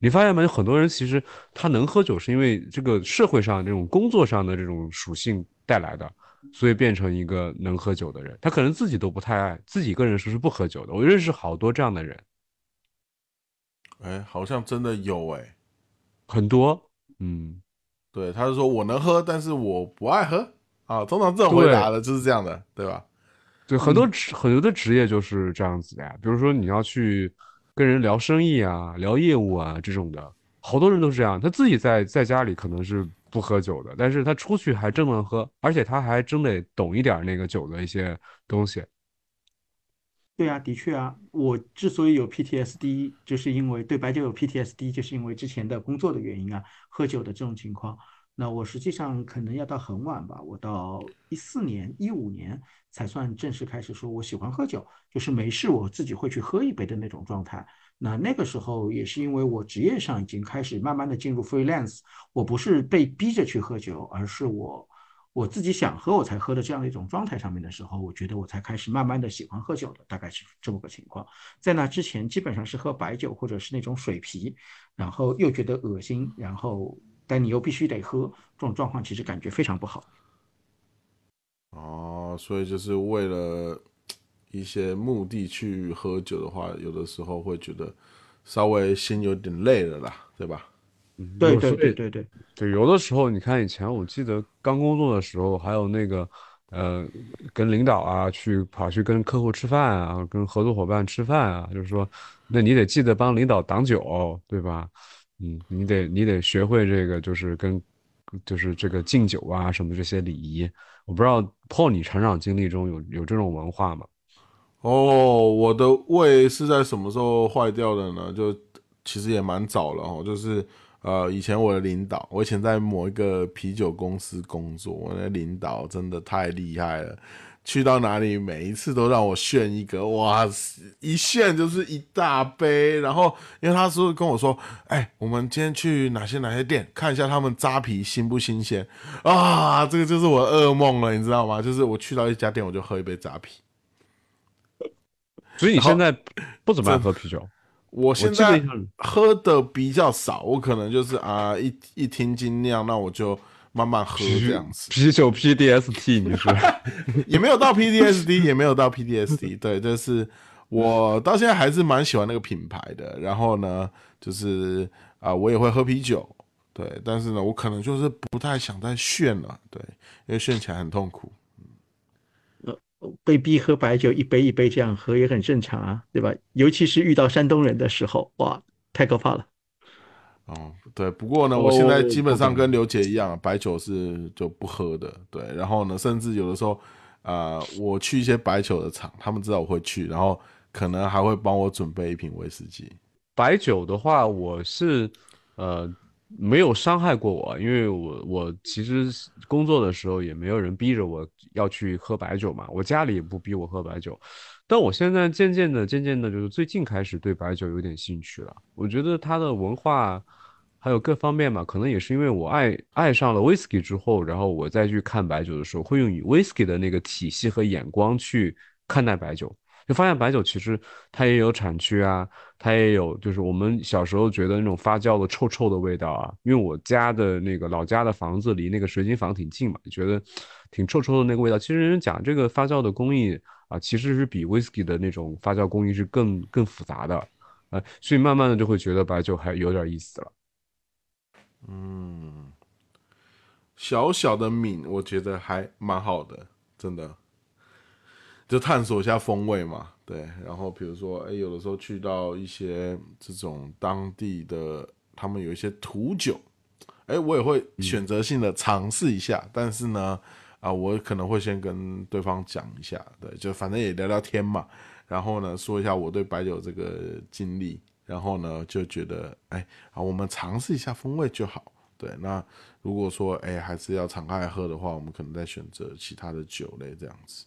你发现没？有很多人其实他能喝酒，是因为这个社会上这种工作上的这种属性带来的。所以变成一个能喝酒的人，他可能自己都不太爱，自己个人说是不喝酒的。我认识好多这样的人，哎，好像真的有哎，很多，嗯，对，他是说我能喝，但是我不爱喝啊。通常这种回答的就是这样的，对吧？对，很多职很多的职业就是这样子的呀。比如说你要去跟人聊生意啊、聊业务啊这种的，好多人都是这样。他自己在在家里可能是。不喝酒的，但是他出去还真能喝，而且他还真得懂一点那个酒的一些东西。对啊，的确啊，我之所以有 PTSD，就是因为对白酒有 PTSD，就是因为之前的工作的原因啊，喝酒的这种情况。那我实际上可能要到很晚吧，我到一四年、一五年才算正式开始说我喜欢喝酒，就是没事我自己会去喝一杯的那种状态。那那个时候也是因为我职业上已经开始慢慢的进入 freelance，我不是被逼着去喝酒，而是我我自己想喝我才喝的这样的一种状态上面的时候，我觉得我才开始慢慢的喜欢喝酒的，大概是这么个情况。在那之前基本上是喝白酒或者是那种水啤，然后又觉得恶心，然后但你又必须得喝，这种状况其实感觉非常不好。哦，所以就是为了。一些目的去喝酒的话，有的时候会觉得稍微心有点累了啦，对吧？对对对对对对，有的时候你看以前我记得刚工作的时候，还有那个呃跟领导啊去跑去跟客户吃饭啊，跟合作伙伴吃饭啊，就是说那你得记得帮领导挡酒，对吧？嗯，你得你得学会这个就是跟就是这个敬酒啊什么这些礼仪。我不知道 Paul 你成长经历中有有这种文化吗？哦，我的胃是在什么时候坏掉的呢？就其实也蛮早了哦，就是呃，以前我的领导，我以前在某一个啤酒公司工作，我的领导真的太厉害了，去到哪里每一次都让我炫一个，哇，一炫就是一大杯。然后因为他是跟我说，哎，我们今天去哪些哪些店看一下他们扎啤新不新鲜啊？这个就是我噩梦了，你知道吗？就是我去到一家店，我就喝一杯扎啤。所以你现在不怎么爱喝啤酒？我现在喝的比较少，我可能就是啊，一一听精酿，那我就慢慢喝这样子。啤酒 PDST，你说 也没有到 PDSD，也没有到 PDSD。对，但是我到现在还是蛮喜欢那个品牌的。然后呢，就是啊，我也会喝啤酒，对，但是呢，我可能就是不太想再炫了，对，因为炫起来很痛苦。被逼喝白酒，一杯一杯这样喝也很正常啊，对吧？尤其是遇到山东人的时候，哇，太可怕了。哦，对，不过呢，我现在基本上跟刘姐一样，白酒是就不喝的。对，然后呢，甚至有的时候，呃，我去一些白酒的厂，他们知道我会去，然后可能还会帮我准备一瓶威士忌。白酒的话，我是呃。没有伤害过我，因为我我其实工作的时候也没有人逼着我要去喝白酒嘛，我家里也不逼我喝白酒。但我现在渐渐的、渐渐的，就是最近开始对白酒有点兴趣了。我觉得它的文化还有各方面嘛，可能也是因为我爱爱上了 whisky 之后，然后我再去看白酒的时候，会用 whisky 的那个体系和眼光去看待白酒。就发现白酒其实它也有产区啊，它也有就是我们小时候觉得那种发酵的臭臭的味道啊。因为我家的那个老家的房子离那个水晶房挺近嘛，觉得挺臭臭的那个味道。其实人家讲这个发酵的工艺啊，其实是比 whisky 的那种发酵工艺是更更复杂的，呃，所以慢慢的就会觉得白酒还有点意思了。嗯，小小的抿，我觉得还蛮好的，真的，就探索一下风味嘛。对，然后比如说，哎，有的时候去到一些这种当地的，他们有一些土酒，哎，我也会选择性的尝试一下。但是呢，啊，我可能会先跟对方讲一下，对，就反正也聊聊天嘛。然后呢，说一下我对白酒这个经历。然后呢，就觉得，哎，啊，我们尝试一下风味就好。对，那如果说，哎，还是要敞开喝的话，我们可能再选择其他的酒类这样子。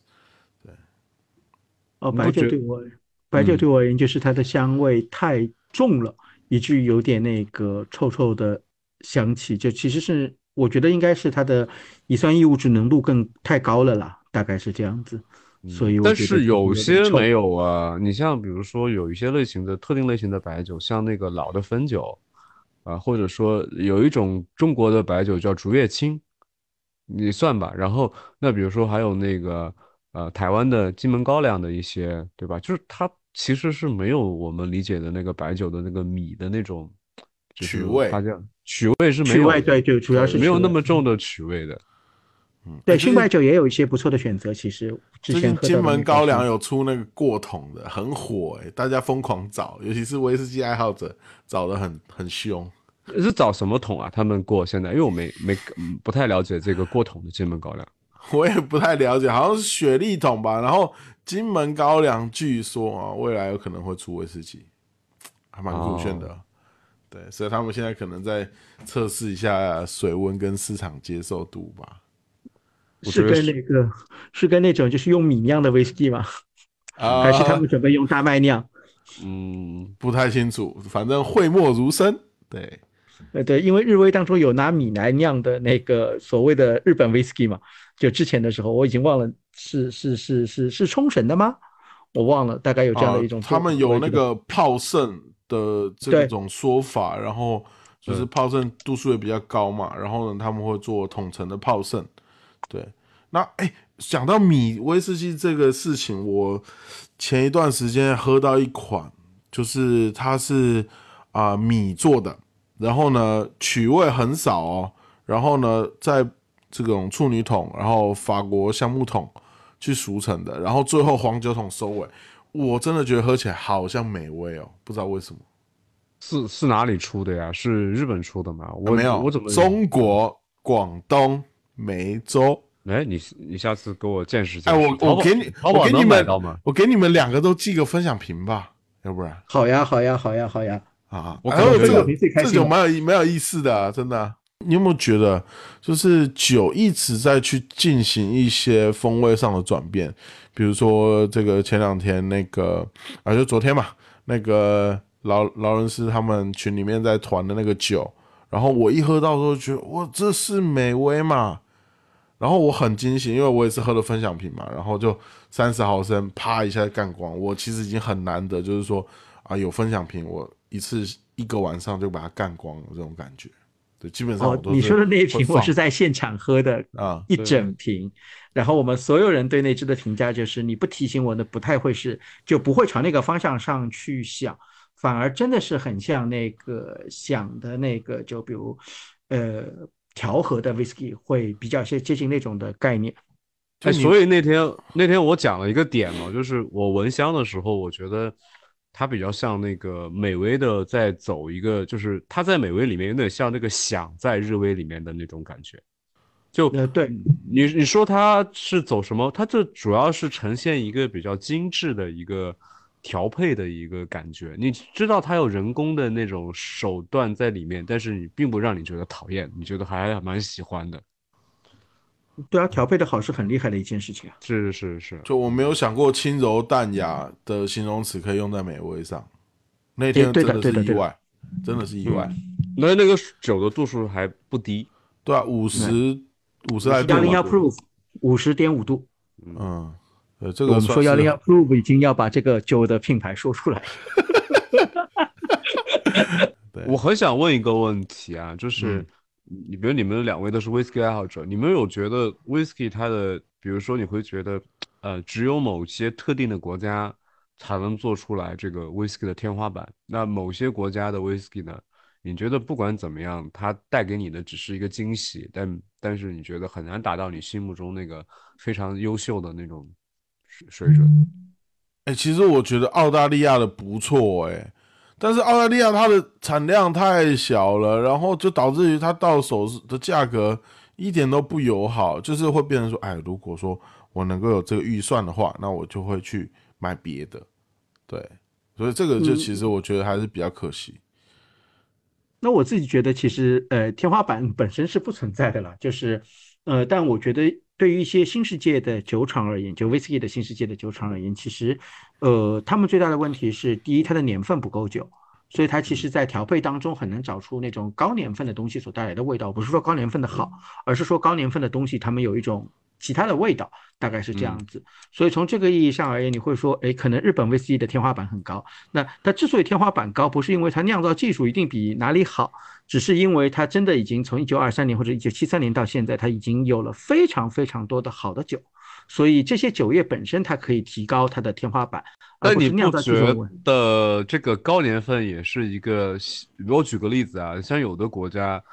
对。哦，白酒对我，白酒对我而言就是它的香味太重了，以至于有点那个臭臭的香气。就其实是我觉得应该是它的乙酸异物质浓度更太高了啦，大概是这样子。所以，但是有些没有啊。你像比如说有一些类型的特定类型的白酒，像那个老的汾酒啊，或者说有一种中国的白酒叫竹叶青，你算吧。然后那比如说还有那个。呃，台湾的金门高粱的一些，对吧？就是它其实是没有我们理解的那个白酒的那个米的那种曲味，它叫曲味是没有，对，就主要是没有那么重的曲味的。嗯，对，新白酒也有一些不错的选择。其实之前金门高粱有出那个过桶的，很火哎，大家疯狂找，尤其是威士忌爱好者找的很很凶。是找什么桶啊？他们过现在，因为我没没不太了解这个过桶的金门高粱。我也不太了解，好像是雪莉桶吧。然后金门高粱据说啊，未来有可能会出威士忌，还蛮酷炫的。对，所以他们现在可能在测试一下水温跟市场接受度吧。是跟那个是跟那种就是用米酿的威士忌吗？啊，还是他们准备用大麦酿？嗯，不太清楚。反正讳莫如深。对，呃对，因为日威当初有拿米来酿的那个所谓的日本威士忌嘛。就之前的时候，我已经忘了是是是是是冲绳的吗？我忘了，大概有这样的一种。他们有那个泡盛的这种说法，然后就是泡盛度数也比较高嘛，然后呢他们会做统称的泡盛。对，那哎，讲到米威士忌这个事情，我前一段时间喝到一款，就是它是啊米做的，然后呢曲味很少哦，然后呢在。这种处女桶，然后法国橡木桶去熟成的，然后最后黄酒桶收尾，我真的觉得喝起来好像美味哦，不知道为什么。是是哪里出的呀？是日本出的吗？我没有，我怎么中国广东梅州？哎，你你下次给我见识见识。哎，我我给你，我给你们，我给你们两个都寄个分享瓶吧，要不然。好呀，好呀，好呀，好呀。啊，我感觉这个这种蛮有蛮有意思的，真的。你有没有觉得，就是酒一直在去进行一些风味上的转变？比如说，这个前两天那个啊，就昨天嘛，那个劳劳伦斯他们群里面在团的那个酒，然后我一喝到时候觉得，哇，这是美威嘛？然后我很惊喜，因为我也是喝了分享瓶嘛，然后就三十毫升，啪一下干光。我其实已经很难得，就是说啊，有分享瓶，我一次一个晚上就把它干光了，这种感觉。对，基本上哦，你说的那一瓶我是在现场喝的啊，一整瓶。然后我们所有人对那支的评价就是，你不提醒我，那不太会是，就不会朝那个方向上去想，反而真的是很像那个想的那个，就比如呃调和的 whisky 会比较接接近那种的概念。哎，所以那天那天我讲了一个点嘛，就是我闻香的时候，我觉得。它比较像那个美威的，在走一个，就是它在美威里面有点像那个响在日威里面的那种感觉。就呃对你你说它是走什么？它这主要是呈现一个比较精致的一个调配的一个感觉。你知道它有人工的那种手段在里面，但是你并不让你觉得讨厌，你觉得还蛮喜欢的。对啊，调配的好是很厉害的一件事情啊！是是是，就我没有想过轻柔淡雅的形容词可以用在美味上。那天真的是意外，真的是意外。那那个酒的度数还不低，对啊，五十五十来度。幺零幺 proof，五十点五度。嗯，呃，这个我们说幺零幺 proof 已经要把这个酒的品牌说出来。我很想问一个问题啊，就是。你比如你们两位都是 whisky 爱好者，你们有觉得 whisky 它的，比如说你会觉得，呃，只有某些特定的国家才能做出来这个 whisky 的天花板，那某些国家的 whisky 呢？你觉得不管怎么样，它带给你的只是一个惊喜，但但是你觉得很难达到你心目中那个非常优秀的那种水水准。哎，其实我觉得澳大利亚的不错哎，但是澳大利亚它的产量太小了，然后就导致于它到手的价格一点都不友好，就是会变成说，哎，如果说我能够有这个预算的话，那我就会去买别的，对，所以这个就其实我觉得还是比较可惜。那我自己觉得，其实呃，天花板本身是不存在的了，就是，呃，但我觉得对于一些新世界的酒厂而言，就威士忌的新世界的酒厂而言，其实，呃，他们最大的问题是，第一，它的年份不够久，所以它其实在调配当中很难找出那种高年份的东西所带来的味道。不是说高年份的好，而是说高年份的东西，他们有一种。其他的味道大概是这样子，所以从这个意义上而言，你会说，哎，可能日本 VCE 的天花板很高。那它之所以天花板高，不是因为它酿造技术一定比哪里好，只是因为它真的已经从一九二三年或者一九七三年到现在，它已经有了非常非常多的好的酒，所以这些酒业本身它可以提高它的天花板。那你不觉得这个高年份也是一个？我举个例子啊，像有的国家，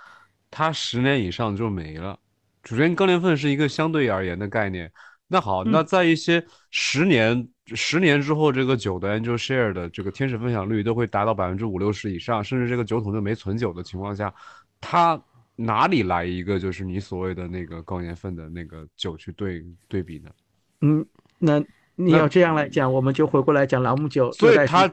它十年以上就没了。首先，高年份是一个相对而言的概念。那好，那在一些十年、十年之后，这个酒的 Angel Share 的这个天使分享率都会达到百分之五六十以上，甚至这个酒桶就没存酒的情况下，它哪里来一个就是你所谓的那个高年份的那个酒去对对比呢？嗯，那你要这样来讲，我们就回过来讲朗姆酒。所以它，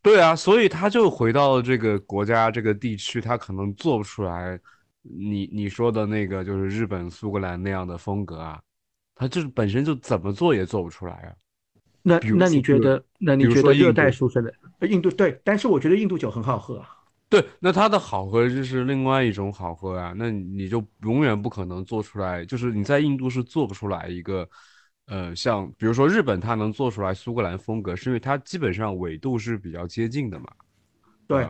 对啊，所以他就回到这个国家这个地区，他可能做不出来。你你说的那个就是日本苏格兰那样的风格啊，他就是本身就怎么做也做不出来啊。那那你觉得？那你觉得热带出生的印度对？但是我觉得印度酒很好喝。对，那它的好喝就是另外一种好喝啊。那你就永远不可能做出来，就是你在印度是做不出来一个，呃，像比如说日本它能做出来苏格兰风格，是因为它基本上纬度是比较接近的嘛。对。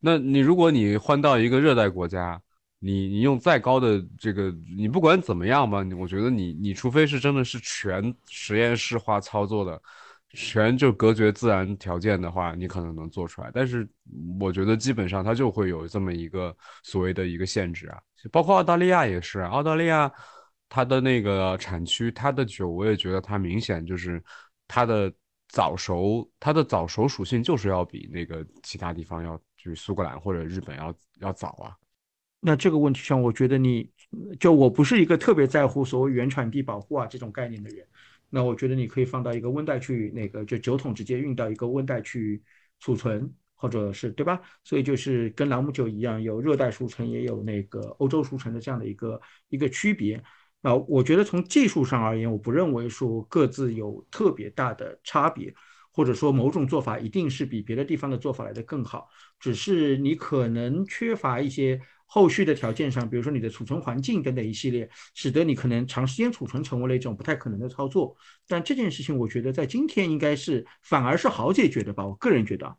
那你如果你换到一个热带国家。你你用再高的这个，你不管怎么样吧，我觉得你你除非是真的是全实验室化操作的，全就隔绝自然条件的话，你可能能做出来。但是我觉得基本上它就会有这么一个所谓的一个限制啊，包括澳大利亚也是，澳大利亚它的那个产区，它的酒我也觉得它明显就是它的早熟，它的早熟属性就是要比那个其他地方要，就是苏格兰或者日本要要早啊。那这个问题上，我觉得你就我不是一个特别在乎所谓原产地保护啊这种概念的人。那我觉得你可以放到一个温带去，那个就酒桶直接运到一个温带去储存，或者是对吧？所以就是跟朗姆酒一样，有热带熟成，也有那个欧洲熟成的这样的一个一个区别。那我觉得从技术上而言，我不认为说各自有特别大的差别，或者说某种做法一定是比别的地方的做法来的更好，只是你可能缺乏一些。后续的条件上，比如说你的储存环境等等一系列，使得你可能长时间储存成为了一种不太可能的操作。但这件事情，我觉得在今天应该是反而是好解决的吧。我个人觉得。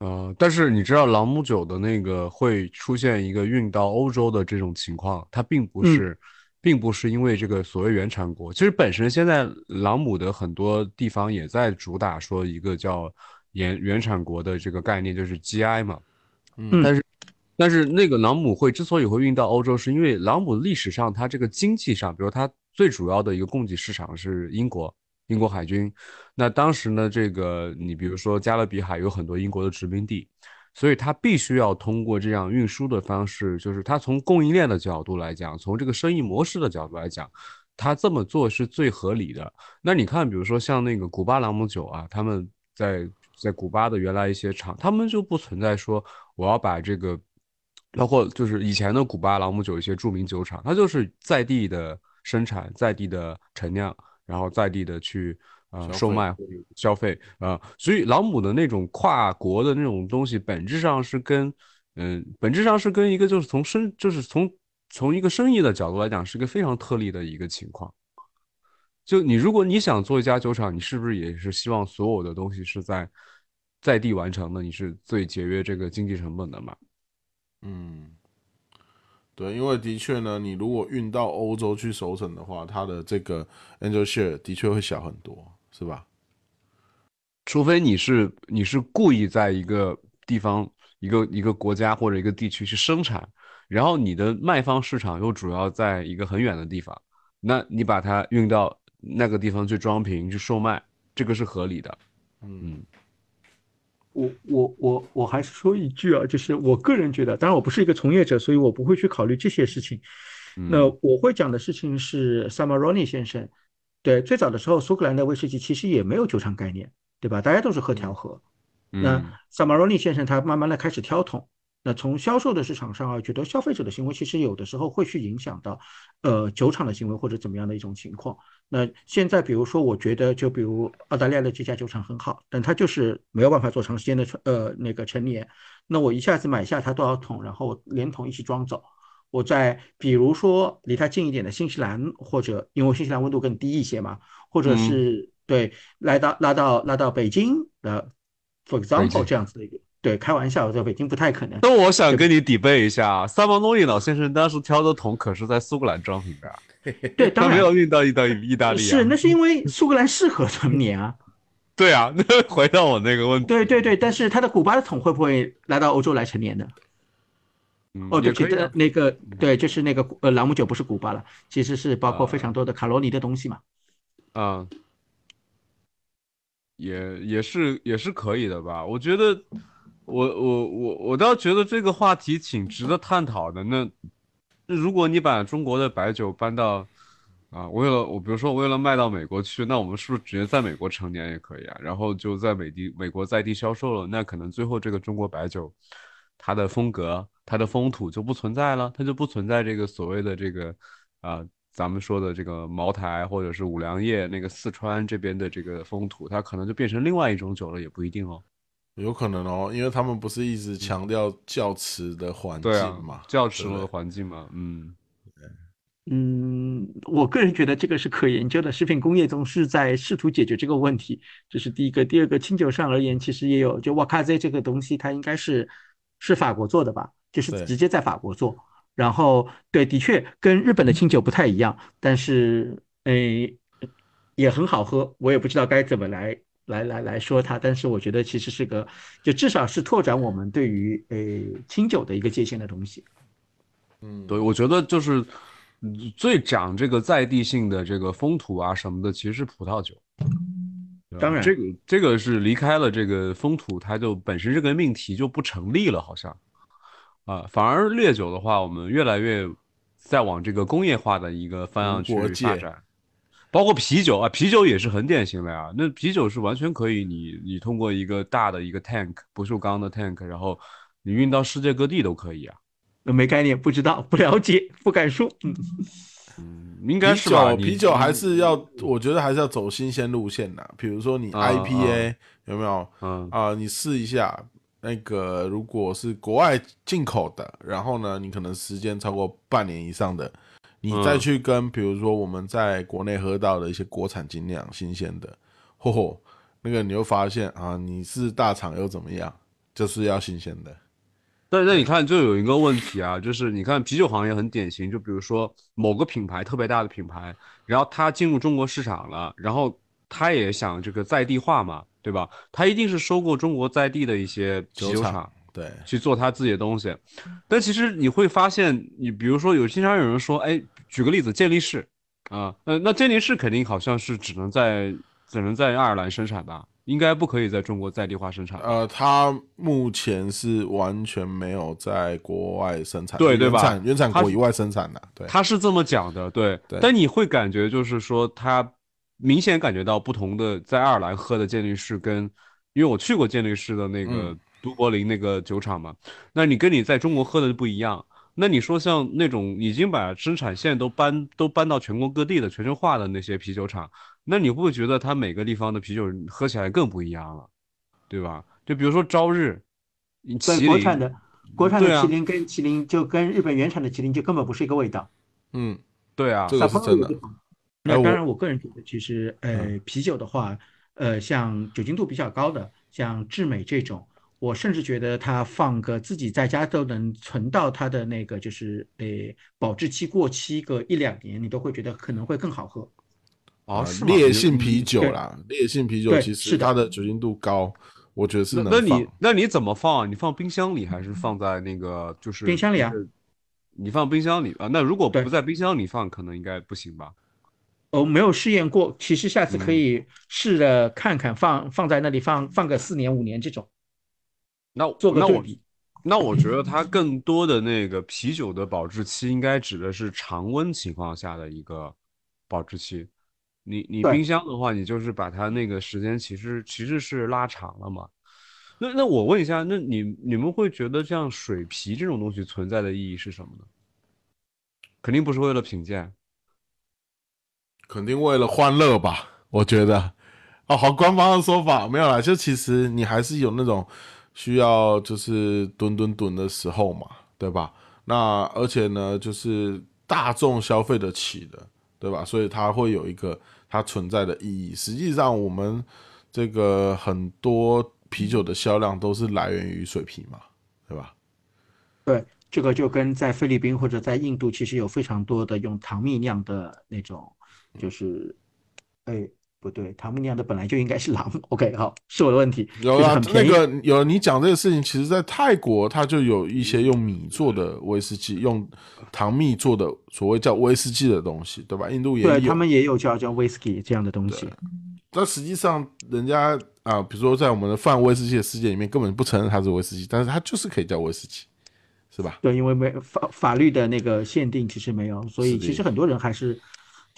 呃，但是你知道朗姆酒的那个会出现一个运到欧洲的这种情况，它并不是，并不是因为这个所谓原产国。其实本身现在朗姆的很多地方也在主打说一个叫原原产国的这个概念，就是 GI 嘛。嗯，但是。但是那个朗姆会之所以会运到欧洲，是因为朗姆历史上它这个经济上，比如它最主要的一个供给市场是英国，英国海军。那当时呢，这个你比如说加勒比海有很多英国的殖民地，所以它必须要通过这样运输的方式，就是它从供应链的角度来讲，从这个生意模式的角度来讲，它这么做是最合理的。那你看，比如说像那个古巴朗姆酒啊，他们在在古巴的原来一些厂，他们就不存在说我要把这个。包括就是以前的古巴朗姆酒一些著名酒厂，它就是在地的生产，在地的陈酿，然后在地的去呃售卖消费啊，所以朗姆的那种跨国的那种东西，本质上是跟嗯，本质上是跟一个就是从生就是从从一个生意的角度来讲，是一个非常特例的一个情况。就你如果你想做一家酒厂，你是不是也是希望所有的东西是在在地完成的？你是最节约这个经济成本的嘛？嗯，对，因为的确呢，你如果运到欧洲去熟成的话，它的这个 angel share 的确会小很多，是吧？除非你是你是故意在一个地方、一个一个国家或者一个地区去生产，然后你的卖方市场又主要在一个很远的地方，那你把它运到那个地方去装瓶去售卖，这个是合理的。嗯。我我我我还是说一句啊，就是我个人觉得，当然我不是一个从业者，所以我不会去考虑这些事情。那我会讲的事情是 Samaroni 先生，对，最早的时候苏格兰的威士忌其实也没有酒厂概念，对吧？大家都是喝调和。那 Samaroni 先生他慢慢的开始挑桶。那从销售的市场上啊，觉得消费者的行为其实有的时候会去影响到，呃，酒厂的行为或者怎么样的一种情况。那现在比如说，我觉得就比如澳大利亚的这家酒厂很好，但它就是没有办法做长时间的呃那个陈年。那我一下子买下它多少桶，然后连桶一起装走。我在比如说离它近一点的新西兰，或者因为新西兰温度更低一些嘛，或者是对来到拉到拉到北京的，for example 这样子的一个。对，开玩笑，在北京不太可能。那我想跟你抵背一下，萨邦诺伊老先生当时挑的桶可是在苏格兰装瓶的，对，他没有运到意大利，意大利是，那是因为苏格兰适合陈年啊。对啊，那 回到我那个问题，对对对，但是他的古巴的桶会不会来到欧洲来成年的？哦，对，其实那个对，就是那个呃朗姆酒不是古巴了，其实是包括非常多的卡罗尼的东西嘛。啊，也也是也是可以的吧？我觉得。我我我我倒觉得这个话题挺值得探讨的。那如果你把中国的白酒搬到啊，为了我比如说为了卖到美国去，那我们是不是直接在美国成年也可以啊？然后就在美地美国在地销售了，那可能最后这个中国白酒它的风格、它的风土就不存在了，它就不存在这个所谓的这个啊，咱们说的这个茅台或者是五粮液那个四川这边的这个风土，它可能就变成另外一种酒了，也不一定哦。有可能哦，因为他们不是一直强调教池的环境嘛，教池的环境嘛，嗯，嗯，我个人觉得这个是可研究的，食品工业中是在试图解决这个问题，这是第一个。第二个，清酒上而言，其实也有，就瓦卡泽这个东西，它应该是是法国做的吧，就是直接在法国做。然后，对，的确跟日本的清酒不太一样，但是，诶，也很好喝，我也不知道该怎么来。来来来说它，但是我觉得其实是个，就至少是拓展我们对于呃清酒的一个界限的东西。嗯，对，我觉得就是最讲这个在地性的这个风土啊什么的，其实是葡萄酒。当然，这个这个是离开了这个风土，它就本身这个命题就不成立了，好像啊，反而烈酒的话，我们越来越在往这个工业化的一个方向去发展。包括啤酒啊，啤酒也是很典型的呀。那啤酒是完全可以，你你通过一个大的一个 tank 不锈钢的 tank，然后你运到世界各地都可以啊。那没概念，不知道，不了解，不敢说。嗯，应该是吧。啤酒还是要，我觉得还是要走新鲜路线的。比如说你 IPA 有没有？嗯啊，你试一下那个，如果是国外进口的，然后呢，你可能时间超过半年以上的。你再去跟，比如说我们在国内喝到的一些国产精酿新鲜的，嚯嚯，那个你又发现啊，你是大厂又怎么样？就是要新鲜的。但那你看，就有一个问题啊，就是你看啤酒行业很典型，就比如说某个品牌特别大的品牌，然后它进入中国市场了，然后它也想这个在地化嘛，对吧？它一定是收购中国在地的一些啤酒厂。对，去做他自己的东西，但其实你会发现，你比如说有经常有人说，哎，举个例子，健力士啊，呃，那健力士肯定好像是只能在只能在爱尔兰生产吧，应该不可以在中国在地化生产。呃，它目前是完全没有在国外生产，对对吧？原产国以外生产的，对，他是这么讲的，对。但你会感觉就是说，他明显感觉到不同的，在爱尔兰喝的健力士跟，因为我去过健力士的那个。都柏林那个酒厂嘛，那你跟你在中国喝的不一样。那你说像那种已经把生产线都搬都搬到全国各地的全球化的那些啤酒厂，那你会不会觉得它每个地方的啤酒喝起来更不一样了，对吧？就比如说朝日，对国产的国产的麒麟跟麒麟就跟日本原产的麒麟就根本不是一个味道。嗯，对啊，这个是真的。那当然，我个人觉得其实呃啤酒的话，呃像酒精度比较高的，像智美这种。我甚至觉得他放个自己在家都能存到他的那个就是诶保质期过期个一两年，你都会觉得可能会更好喝。哦，是烈性啤酒啦，烈性啤酒其实它的酒精度高，我觉得是能那你那你怎么放？啊你放冰箱里还是放在那个就是冰箱里啊？你放冰箱里啊？那如果不在冰箱里放，可能应该不行吧？哦，没有试验过，其实下次可以试着看看，放放在那里放放个四年五年这种。那做个对比。那我觉得它更多的那个啤酒的保质期，应该指的是常温情况下的一个保质期。你你冰箱的话，你就是把它那个时间其实其实是拉长了嘛。那那我问一下，那你你们会觉得像水啤这种东西存在的意义是什么呢？肯定不是为了品鉴。肯定为了欢乐吧，我觉得，哦，好官方的说法没有啦，就其实你还是有那种需要就是吨吨吨的时候嘛，对吧？那而且呢，就是大众消费得起的，对吧？所以它会有一个它存在的意义。实际上，我们这个很多啤酒的销量都是来源于水啤嘛，对吧？对，这个就跟在菲律宾或者在印度，其实有非常多的用糖蜜酿的那种。就是，哎，不对，唐木酿的本来就应该是狼。OK，好，是我的问题。有啊，那个有你讲这个事情，其实在泰国，它就有一些用米做的威士忌，用糖蜜做的所谓叫威士忌的东西，对吧？印度也有，他们也有叫叫威士忌这样的东西。那实际上，人家啊，比如说在我们的泛威士忌的世界里面，根本不承认它是威士忌，但是它就是可以叫威士忌，是吧？对，因为没法法律的那个限定，其实没有，所以其实很多人还是。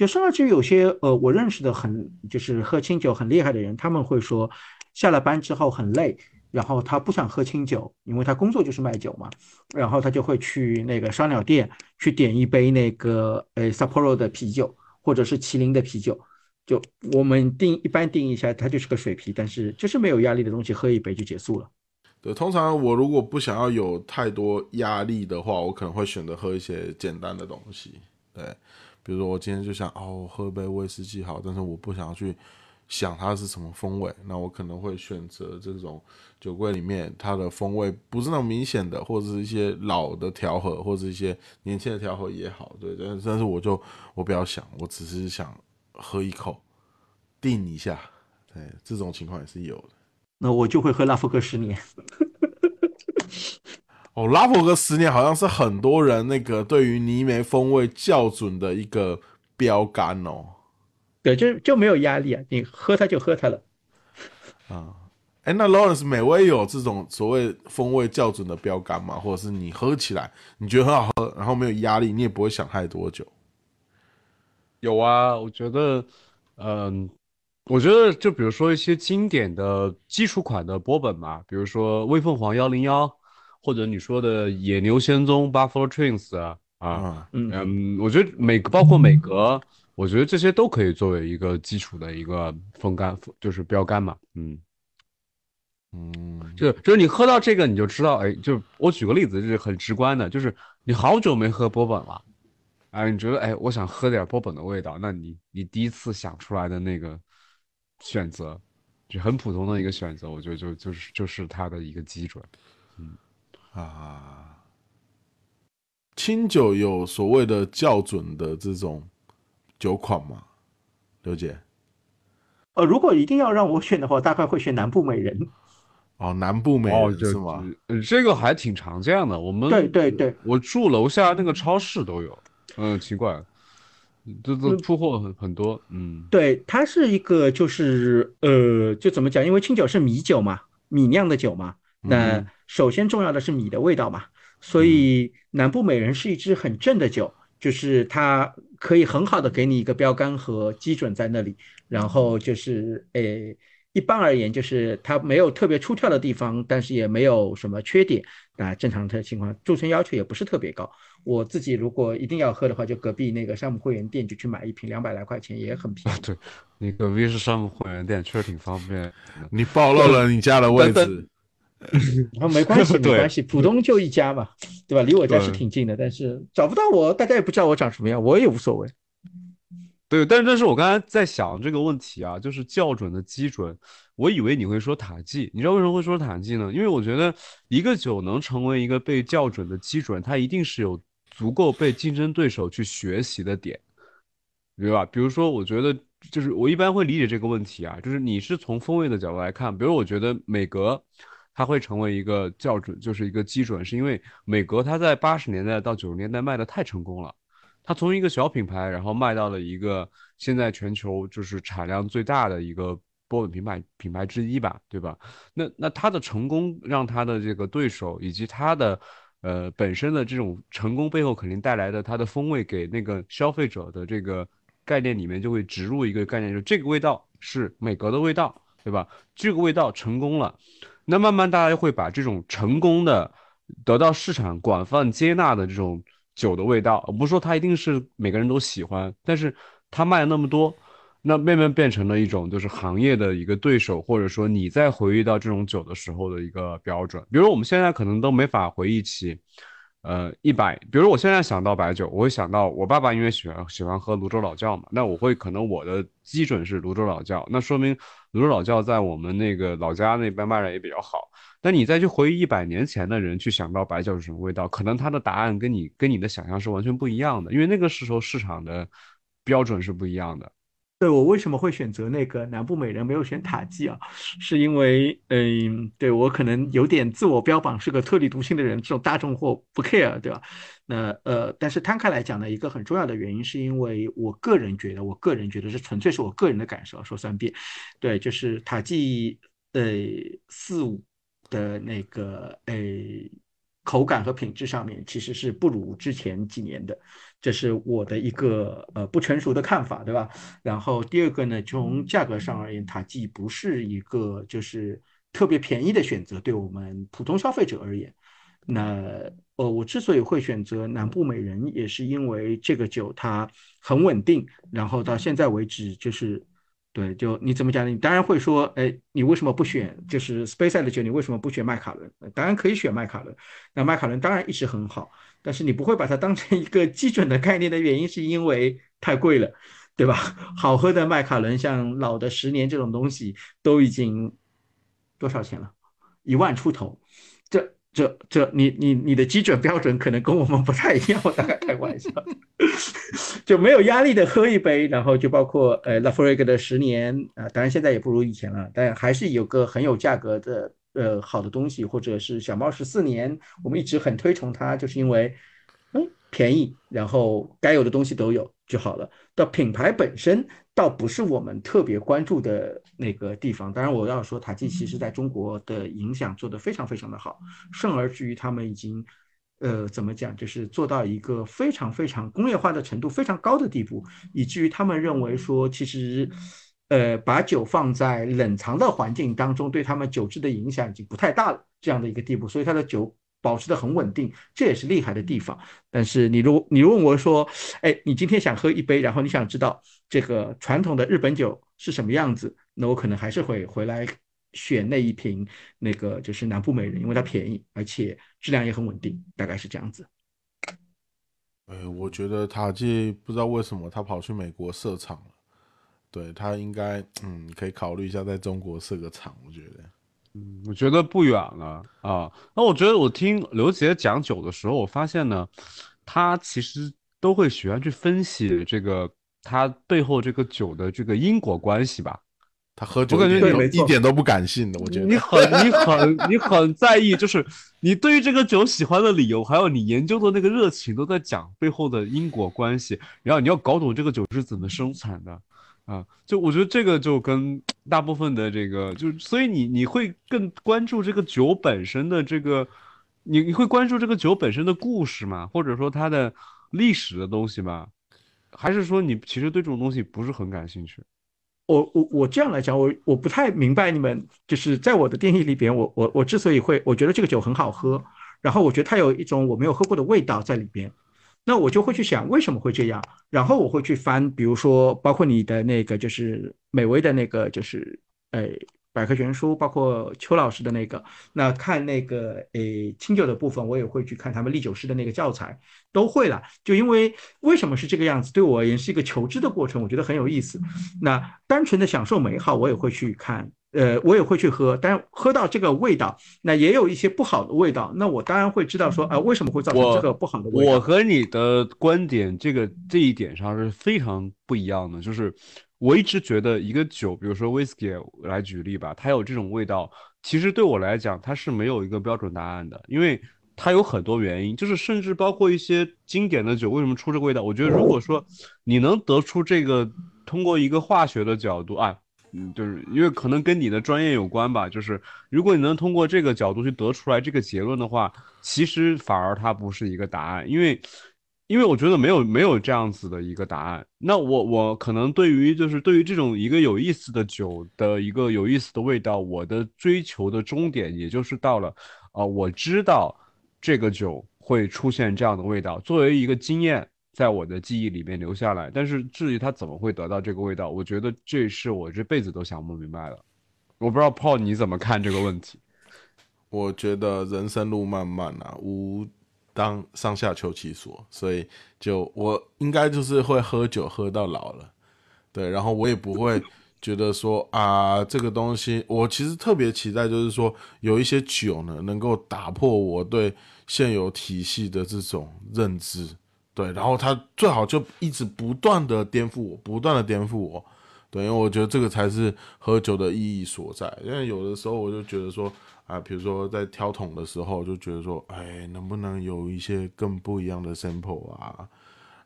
就甚至有些呃，我认识的很就是喝清酒很厉害的人，他们会说，下了班之后很累，然后他不想喝清酒，因为他工作就是卖酒嘛，然后他就会去那个烧鸟店去点一杯那个呃 Sapporo 的啤酒，或者是麒麟的啤酒，就我们定一般定义一下，它就是个水啤，但是就是没有压力的东西，喝一杯就结束了。对，通常我如果不想要有太多压力的话，我可能会选择喝一些简单的东西，对。比如说，我今天就想哦，喝杯威士忌好，但是我不想要去想它是什么风味，那我可能会选择这种酒柜里面它的风味不是那么明显的，或者是一些老的调和，或者一些年轻的调和也好，对，但但是我就我不要想，我只是想喝一口，定一下，对，这种情况也是有的。那我就会喝拉夫克十年。哦，拉佛格十年好像是很多人那个对于泥煤风味校准的一个标杆哦。对，就就没有压力啊，你喝它就喝它了。啊，哎，那 Lawrence 美味有这种所谓风味校准的标杆吗？或者是你喝起来你觉得很好喝，然后没有压力，你也不会想太多久？有啊，我觉得，嗯，我觉得就比如说一些经典的基础款的波本嘛，比如说威凤凰幺零幺。或者你说的野牛仙踪 Buffalo Twins 啊啊嗯我觉得每个包括每格，我觉得这些都可以作为一个基础的一个风干，就是标杆嘛，嗯。嗯，就就是你喝到这个你就知道，哎，就我举个例子，就是很直观的，就是你好久没喝波本了，哎，你觉得哎，我想喝点波本的味道，那你你第一次想出来的那个选择，就很普通的一个选择，我觉得就就是就是它的一个基准，嗯。啊，清酒有所谓的校准的这种酒款吗？刘姐？呃，如果一定要让我选的话，大概会选南部美人。哦，南部美人是吗？这个还挺常见的。我们对对对，我住楼下那个超市都有。嗯，奇怪，这这出货很很多。嗯，对，它是一个就是呃，就怎么讲？因为清酒是米酒嘛，米酿的酒嘛，那。首先重要的是米的味道嘛，所以南部美人是一支很正的酒，就是它可以很好的给你一个标杆和基准在那里，然后就是诶，一般而言就是它没有特别出挑的地方，但是也没有什么缺点啊，正常的情况，贮存要求也不是特别高。我自己如果一定要喝的话，就隔壁那个山姆会员店就去买一瓶，两百来块钱也很便宜。对，你隔壁是山姆会员店，确实挺方便。你暴露了你家的位置。然后没关系，没关系，浦东就一家嘛，对吧？离我家是挺近的，但是找不到我，大家也不知道我长什么样，我也无所谓。对，但是但是我刚才在想这个问题啊，就是校准的基准，我以为你会说塔记，你知道为什么会说塔记呢？因为我觉得一个酒能成为一个被校准的基准，它一定是有足够被竞争对手去学习的点，对吧？比如说，我觉得就是我一般会理解这个问题啊，就是你是从风味的角度来看，比如我觉得美格它会成为一个校准，就是一个基准，是因为美格它在八十年代到九十年代卖的太成功了。它从一个小品牌，然后卖到了一个现在全球就是产量最大的一个波本品牌品牌之一吧，对吧？那那它的成功让它的这个对手以及它的呃本身的这种成功背后肯定带来的它的风味给那个消费者的这个概念里面就会植入一个概念，就这个味道是美格的味道，对吧？这个味道成功了，那慢慢大家就会把这种成功的得到市场广泛接纳的这种。酒的味道，我不是说它一定是每个人都喜欢，但是它卖了那么多，那慢慢变成了一种就是行业的一个对手，或者说你在回忆到这种酒的时候的一个标准。比如我们现在可能都没法回忆起，呃，一百，比如我现在想到白酒，我会想到我爸爸因为喜欢喜欢喝泸州老窖嘛，那我会可能我的基准是泸州老窖，那说明泸州老窖在我们那个老家那边卖的也比较好。那你再去回忆一百年前的人去想到白酒是什么味道，可能他的答案跟你跟你的想象是完全不一样的，因为那个时候市场的标准是不一样的。对我为什么会选择那个南部美人没有选塔基啊？是因为嗯，对我可能有点自我标榜是个特立独行的人，这种大众货不 care，对吧？那呃，但是摊开来讲呢，一个很重要的原因是因为我个人觉得，我个人觉得是纯粹是我个人的感受，说三遍，对，就是塔基呃四五。的那个诶，口感和品质上面其实是不如之前几年的，这是我的一个呃不成熟的看法，对吧？然后第二个呢，从价格上而言，它既不是一个就是特别便宜的选择，对我们普通消费者而言，那呃，我之所以会选择南部美人，也是因为这个酒它很稳定，然后到现在为止就是。对，就你怎么讲呢？你当然会说，哎，你为什么不选就是 Space 的酒？你为什么不选麦卡伦？当然可以选麦卡伦。那麦卡伦当然一直很好，但是你不会把它当成一个基准的概念的原因，是因为太贵了，对吧？好喝的麦卡伦，像老的十年这种东西，都已经多少钱了？一万出头。这这这，你你你的基准标准可能跟我们不太一样，我大概开玩笑，就没有压力的喝一杯，然后就包括呃拉弗瑞格的十年啊，当然现在也不如以前了，但还是有个很有价格的呃好的东西，或者是小猫十四年，我们一直很推崇它，就是因为嗯便宜，然后该有的东西都有就好了。到品牌本身。倒不是我们特别关注的那个地方。当然，我要说塔基其实在中国的影响做得非常非常的好，甚而至于他们已经，呃，怎么讲，就是做到一个非常非常工业化的程度非常高的地步，以至于他们认为说，其实，呃，把酒放在冷藏的环境当中，对他们酒质的影响已经不太大了这样的一个地步。所以它的酒。保持的很稳定，这也是厉害的地方。但是你如你问我说，哎，你今天想喝一杯，然后你想知道这个传统的日本酒是什么样子，那我可能还是会回来选那一瓶那个就是南部美人，因为它便宜，而且质量也很稳定，大概是这样子。哎，我觉得塔基不知道为什么他跑去美国设厂了，对他应该嗯可以考虑一下在中国设个厂，我觉得。嗯，我觉得不远了啊。那我觉得我听刘杰讲酒的时候，我发现呢，他其实都会喜欢去分析这个他背后这个酒的这个因果关系吧。他喝酒，我感觉你一点都不感性的。我觉得你很、你很、你很在意，就是你对于这个酒喜欢的理由，还有你研究的那个热情，都在讲背后的因果关系。然后你要搞懂这个酒是怎么生产的。啊，就我觉得这个就跟大部分的这个，就所以你你会更关注这个酒本身的这个，你你会关注这个酒本身的故事吗？或者说它的历史的东西吗？还是说你其实对这种东西不是很感兴趣？我我我这样来讲，我我不太明白你们就是在我的定义里边，我我我之所以会我觉得这个酒很好喝，然后我觉得它有一种我没有喝过的味道在里边。那我就会去想为什么会这样，然后我会去翻，比如说包括你的那个就是美味的那个就是，哎，百科全书，包括邱老师的那个，那看那个诶清酒的部分，我也会去看他们历酒师的那个教材，都会了。就因为为什么是这个样子，对我而言是一个求知的过程，我觉得很有意思。那单纯的享受美好，我也会去看。呃，我也会去喝，但喝到这个味道，那也有一些不好的味道，那我当然会知道说，啊，为什么会造成这个不好的味道？我和你的观点，这个这一点上是非常不一样的。就是我一直觉得一个酒，比如说 whisky 来举例吧，它有这种味道，其实对我来讲，它是没有一个标准答案的，因为它有很多原因，就是甚至包括一些经典的酒为什么出这个味道？我觉得如果说你能得出这个，通过一个化学的角度啊。嗯，就是因为可能跟你的专业有关吧。就是如果你能通过这个角度去得出来这个结论的话，其实反而它不是一个答案，因为，因为我觉得没有没有这样子的一个答案。那我我可能对于就是对于这种一个有意思的酒的一个有意思的味道，我的追求的终点也就是到了，啊，我知道这个酒会出现这样的味道，作为一个经验。在我的记忆里面留下来，但是至于他怎么会得到这个味道，我觉得这是我这辈子都想不明白的。我不知道 Paul 你怎么看这个问题？我觉得人生路漫漫啊，无当上下求其所，所以就我应该就是会喝酒喝到老了，对，然后我也不会觉得说啊这个东西，我其实特别期待就是说有一些酒呢能够打破我对现有体系的这种认知。对，然后他最好就一直不断的颠覆我，不断的颠覆我，对，因为我觉得这个才是喝酒的意义所在。因为有的时候我就觉得说，啊，比如说在挑桶的时候，就觉得说，哎，能不能有一些更不一样的 sample 啊？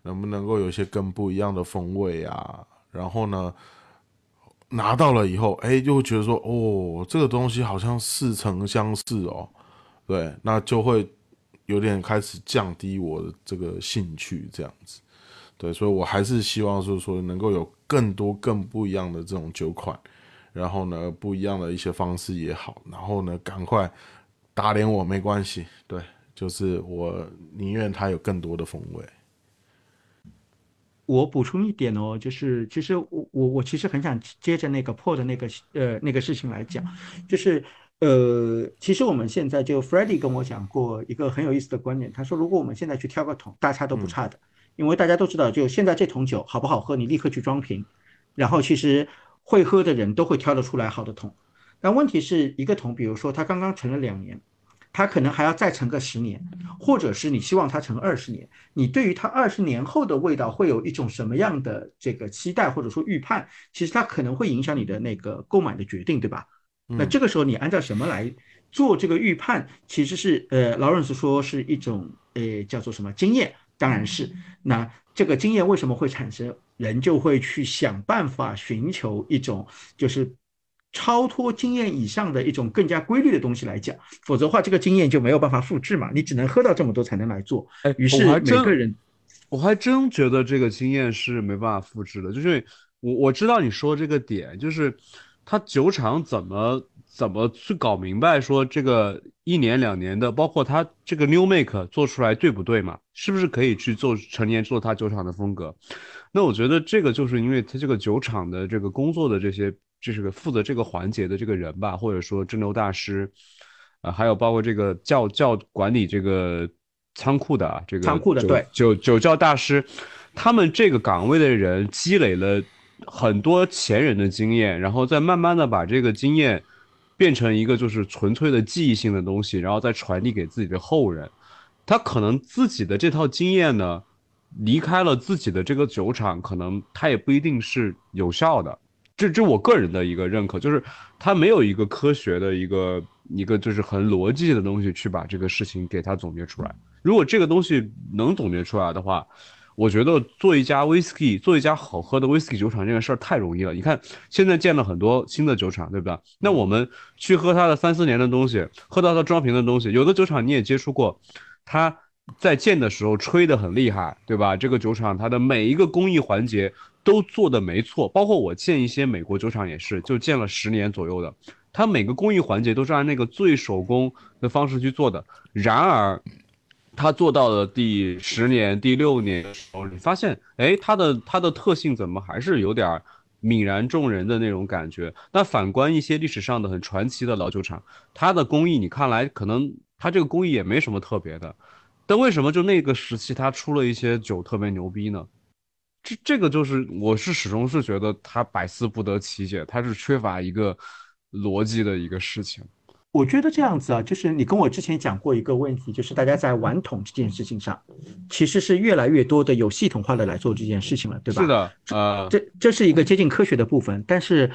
能不能够有一些更不一样的风味啊？然后呢，拿到了以后，哎，就会觉得说，哦，这个东西好像似曾相识哦，对，那就会。有点开始降低我的这个兴趣，这样子，对，所以我还是希望是说能够有更多更不一样的这种酒款，然后呢，不一样的一些方式也好，然后呢，赶快打脸我没关系，对，就是我宁愿它有更多的风味。我补充一点哦，就是其实我我我其实很想接着那个破的那个呃那个事情来讲，就是。呃，其实我们现在就 f r e d d y 跟我讲过一个很有意思的观点，他说如果我们现在去挑个桶，大差都不差的，因为大家都知道，就现在这桶酒好不好喝，你立刻去装瓶，然后其实会喝的人都会挑得出来好的桶。但问题是一个桶，比如说它刚刚陈了两年，它可能还要再陈个十年，或者是你希望它陈二十年，你对于它二十年后的味道会有一种什么样的这个期待或者说预判，其实它可能会影响你的那个购买的决定，对吧？那这个时候你按照什么来做这个预判？其实是呃，劳伦斯说是一种呃叫做什么经验？当然是。那这个经验为什么会产生？人就会去想办法寻求一种就是超脱经验以上的一种更加规律的东西来讲，否则的话这个经验就没有办法复制嘛。你只能喝到这么多才能来做。哎，于是每个人，我还真觉得这个经验是没办法复制的。就是我我知道你说这个点，就是。他酒厂怎么怎么去搞明白说这个一年两年的，包括他这个 new make 做出来对不对嘛？是不是可以去做成年做他酒厂的风格？那我觉得这个就是因为他这个酒厂的这个工作的这些，就是个负责这个环节的这个人吧，或者说蒸馏大师，啊，还有包括这个教教管理这个仓库的啊这个仓库的对酒酒窖大师，他们这个岗位的人积累了。很多前人的经验，然后再慢慢的把这个经验变成一个就是纯粹的记忆性的东西，然后再传递给自己的后人。他可能自己的这套经验呢，离开了自己的这个酒厂，可能他也不一定是有效的。这这我个人的一个认可，就是他没有一个科学的一个一个就是很逻辑的东西去把这个事情给他总结出来。如果这个东西能总结出来的话。我觉得做一家 whisky，做一家好喝的 whisky 酒厂这个事儿太容易了。你看，现在建了很多新的酒厂，对吧？那我们去喝它的三四年的东西，喝到它装瓶的东西，有的酒厂你也接触过，它在建的时候吹得很厉害，对吧？这个酒厂它的每一个工艺环节都做的没错，包括我建一些美国酒厂也是，就建了十年左右的，它每个工艺环节都是按那个最手工的方式去做的。然而，他做到了第十年、第六年的时候，你发现，哎，它的它的特性怎么还是有点泯然众人的那种感觉。那反观一些历史上的很传奇的老酒厂，它的工艺你看来可能它这个工艺也没什么特别的，但为什么就那个时期它出了一些酒特别牛逼呢？这这个就是我是始终是觉得它百思不得其解，它是缺乏一个逻辑的一个事情。我觉得这样子啊，就是你跟我之前讲过一个问题，就是大家在玩桶这件事情上，其实是越来越多的有系统化的来做这件事情了，对吧？是的，呃，这这是一个接近科学的部分，但是，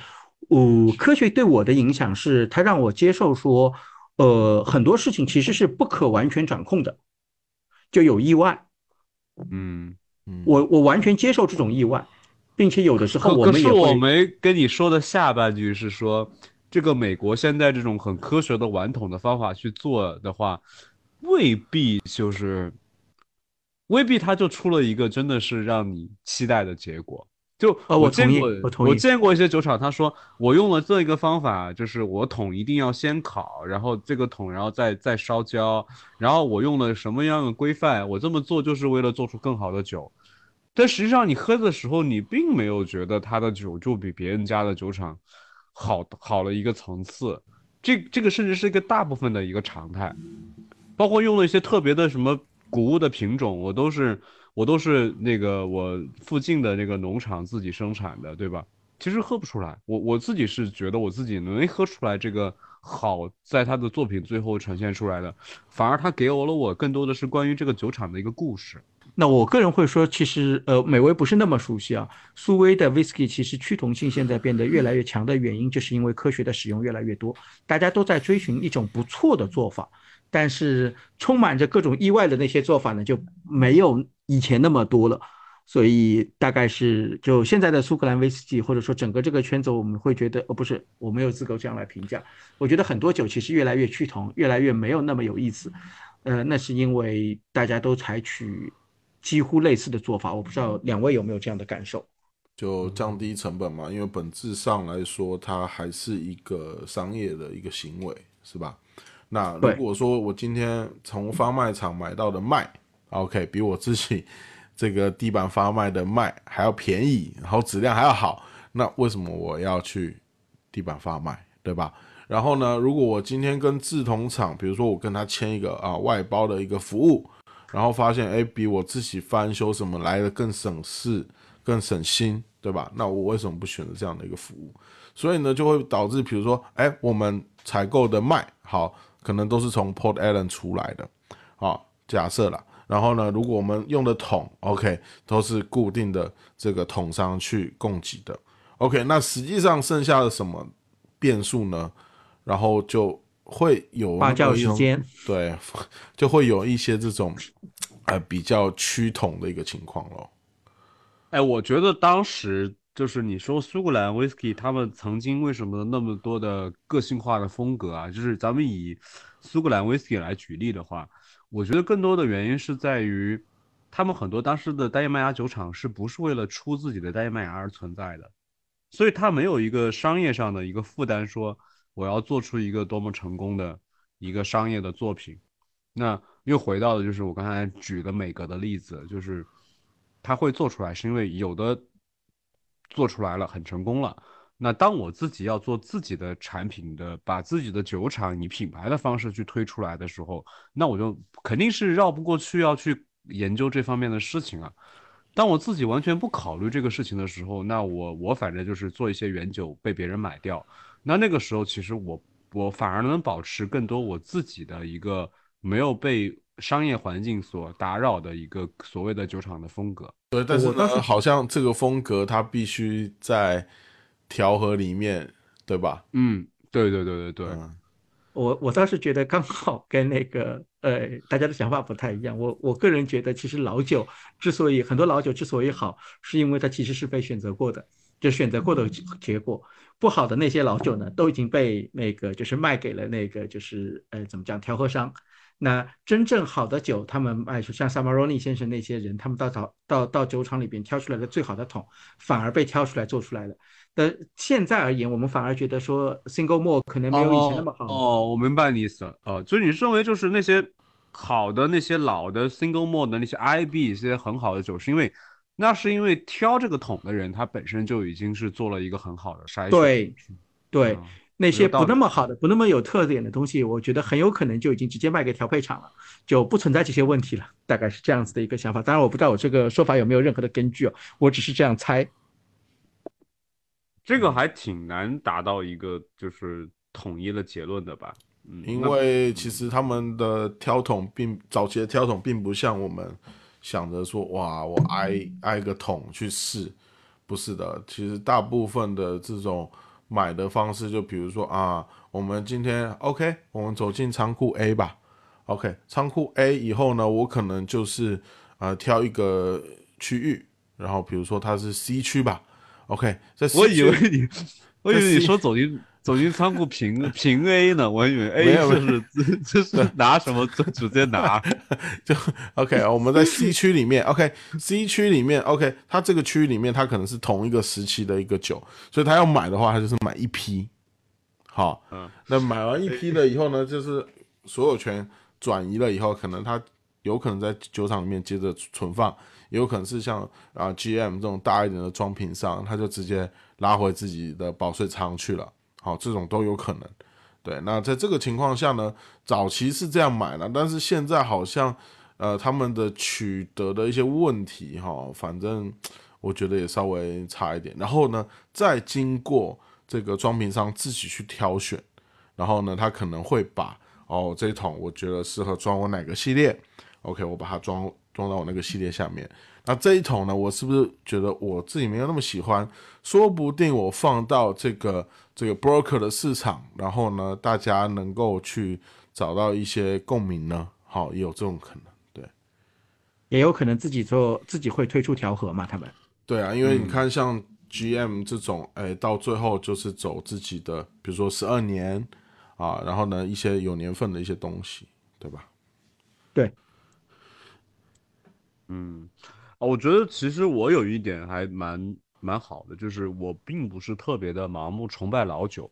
呃，科学对我的影响是，它让我接受说，呃，很多事情其实是不可完全掌控的，就有意外。嗯嗯，我我完全接受这种意外，并且有的时候我可是们也会我没跟你说的下半句是说，这个美国现在这种很科学的玩桶的方法去做的话，未必就是，未必它就出了一个真的是让你期待的结果。就呃我见过，我同意见过一些酒厂，他说我用了这一个方法，就是我桶一定要先烤，然后这个桶然后再再烧焦，然后我用了什么样的规范，我这么做就是为了做出更好的酒。但实际上你喝的时候，你并没有觉得他的酒就比别人家的酒厂好好了一个层次，这这个甚至是一个大部分的一个常态，包括用了一些特别的什么谷物的品种，我都是我都是那个我附近的那个农场自己生产的，对吧？其实喝不出来，我我自己是觉得我自己能喝出来这个好，在他的作品最后呈现出来的，反而他给我了我更多的是关于这个酒厂的一个故事。那我个人会说，其实呃，美威不是那么熟悉啊。苏威的 whisky 其实趋同性现在变得越来越强的原因，就是因为科学的使用越来越多，大家都在追寻一种不错的做法，但是充满着各种意外的那些做法呢，就没有以前那么多了。所以大概是就现在的苏格兰威士忌，或者说整个这个圈子，我们会觉得，呃，不是，我没有资格这样来评价。我觉得很多酒其实越来越趋同，越来越没有那么有意思。呃，那是因为大家都采取几乎类似的做法，我不知道两位有没有这样的感受？就降低成本嘛，因为本质上来说，它还是一个商业的一个行为，是吧？那如果说我今天从发卖场买到的麦，OK，比我自己这个地板发卖的麦还要便宜，然后质量还要好，那为什么我要去地板发卖，对吧？然后呢，如果我今天跟制铜厂，比如说我跟他签一个啊外包的一个服务，然后发现哎比我自己翻修什么来的更省事、更省心，对吧？那我为什么不选择这样的一个服务？所以呢，就会导致比如说，哎，我们采购的麦好，可能都是从 Port Allen 出来的，好，假设啦。然后呢，如果我们用的桶，OK，都是固定的这个桶商去供给的，OK，那实际上剩下的什么变数呢？然后就会有发酵时间，对，就会有一些这种呃比较趋同的一个情况咯。哎，我觉得当时就是你说苏格兰 whisky，他们曾经为什么那么多的个性化的风格啊？就是咱们以苏格兰 whisky 来举例的话，我觉得更多的原因是在于，他们很多当时的单一麦芽酒厂是不是为了出自己的单一麦芽而存在的，所以它没有一个商业上的一个负担，说我要做出一个多么成功的一个商业的作品。那又回到的就是我刚才举的每个的例子，就是他会做出来，是因为有的做出来了，很成功了。那当我自己要做自己的产品的，把自己的酒厂以品牌的方式去推出来的时候，那我就肯定是绕不过去要去研究这方面的事情啊。当我自己完全不考虑这个事情的时候，那我我反正就是做一些原酒被别人买掉。那那个时候，其实我我反而能保持更多我自己的一个没有被商业环境所打扰的一个所谓的酒厂的风格。对，但是我倒是呢，好像这个风格它必须在调和里面，对吧？嗯，对对对对对，嗯我我倒是觉得刚好跟那个呃大家的想法不太一样。我我个人觉得，其实老酒之所以很多老酒之所以好，是因为它其实是被选择过的，就选择过的结结果。不好的那些老酒呢，都已经被那个就是卖给了那个就是呃怎么讲调和商。那真正好的酒，他们卖出像萨马罗尼先生那些人，他们到到到到酒厂里边挑出来的最好的桶，反而被挑出来做出来了。但现在而言，我们反而觉得说 single malt 可能没有以前那么好。哦，我明白你意思了。哦，就是你认为就是那些好的那些老的 single malt 的那些 IB 一些很好的酒，是因为那是因为挑这个桶的人，他本身就已经是做了一个很好的筛选。对，对，嗯那些不那么好的、不那么有特点的东西，我觉得很有可能就已经直接卖给调配厂了，就不存在这些问题了。大概是这样子的一个想法。当然，我不知道我这个说法有没有任何的根据哦，我只是这样猜。这个还挺难达到一个就是统一的结论的吧？嗯，因为其实他们的挑桶并早期的挑桶并不像我们想着说哇，我挨挨个桶去试，不是的。其实大部分的这种买的方式，就比如说啊，我们今天 OK，我们走进仓库 A 吧。OK，仓库 A 以后呢，我可能就是呃挑一个区域，然后比如说它是 C 区吧。OK，在 C 我以为你，我以为你说走进走进仓库平平 A 呢，我以为 A 没有就是就 是拿什么就直接拿。就 OK，我们在 C 区里面，OK，C 区里面，OK，它这个区域里面，它可能是同一个时期的一个酒，所以他要买的话，他就是买一批。好，嗯，那买完一批了以后呢，就是所有权转移了以后，可能他有可能在酒厂里面接着存放，也有可能是像啊 GM 这种大一点的装瓶商，他就直接拉回自己的保税仓去了。好，这种都有可能。对，那在这个情况下呢，早期是这样买了，但是现在好像呃他们的取得的一些问题哈，反正我觉得也稍微差一点。然后呢，再经过这个装瓶商自己去挑选，然后呢，他可能会把哦这一桶我觉得适合装我哪个系列，OK，我把它装装到我那个系列下面。那这一桶呢，我是不是觉得我自己没有那么喜欢？说不定我放到这个这个 broker 的市场，然后呢，大家能够去找到一些共鸣呢？好，也有这种可能。对，也有可能自己做自己会推出调和嘛，他们对啊，因为你看像 GM 这种，哎，到最后就是走自己的，比如说十二年啊，然后呢一些有年份的一些东西，对吧？对嗯，哦我觉得其实我有一点还蛮蛮好的，就是我并不是特别的盲目崇拜老酒，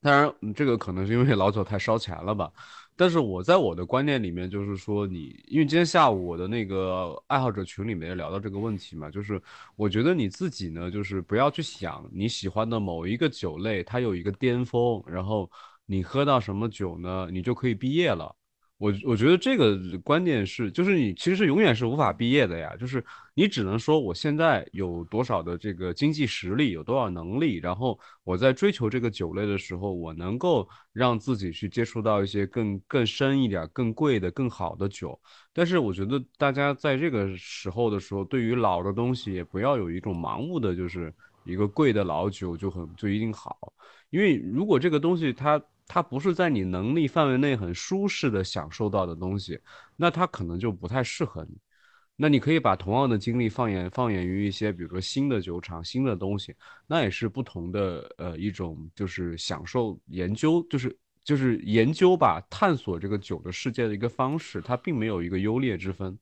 当然这个可能是因为老酒太烧钱了吧。但是我在我的观念里面，就是说你，因为今天下午我的那个爱好者群里面聊到这个问题嘛，就是我觉得你自己呢，就是不要去想你喜欢的某一个酒类，它有一个巅峰，然后你喝到什么酒呢，你就可以毕业了。我我觉得这个观点是，就是你其实永远是无法毕业的呀，就是你只能说我现在有多少的这个经济实力，有多少能力，然后我在追求这个酒类的时候，我能够让自己去接触到一些更更深一点、更贵的、更好的酒。但是我觉得大家在这个时候的时候，对于老的东西也不要有一种盲目的，就是一个贵的老酒就很就一定好，因为如果这个东西它它不是在你能力范围内很舒适的享受到的东西，那它可能就不太适合你。那你可以把同样的精力放眼放眼于一些，比如说新的酒厂、新的东西，那也是不同的呃一种就是享受研究，就是就是研究吧，探索这个酒的世界的一个方式，它并没有一个优劣之分。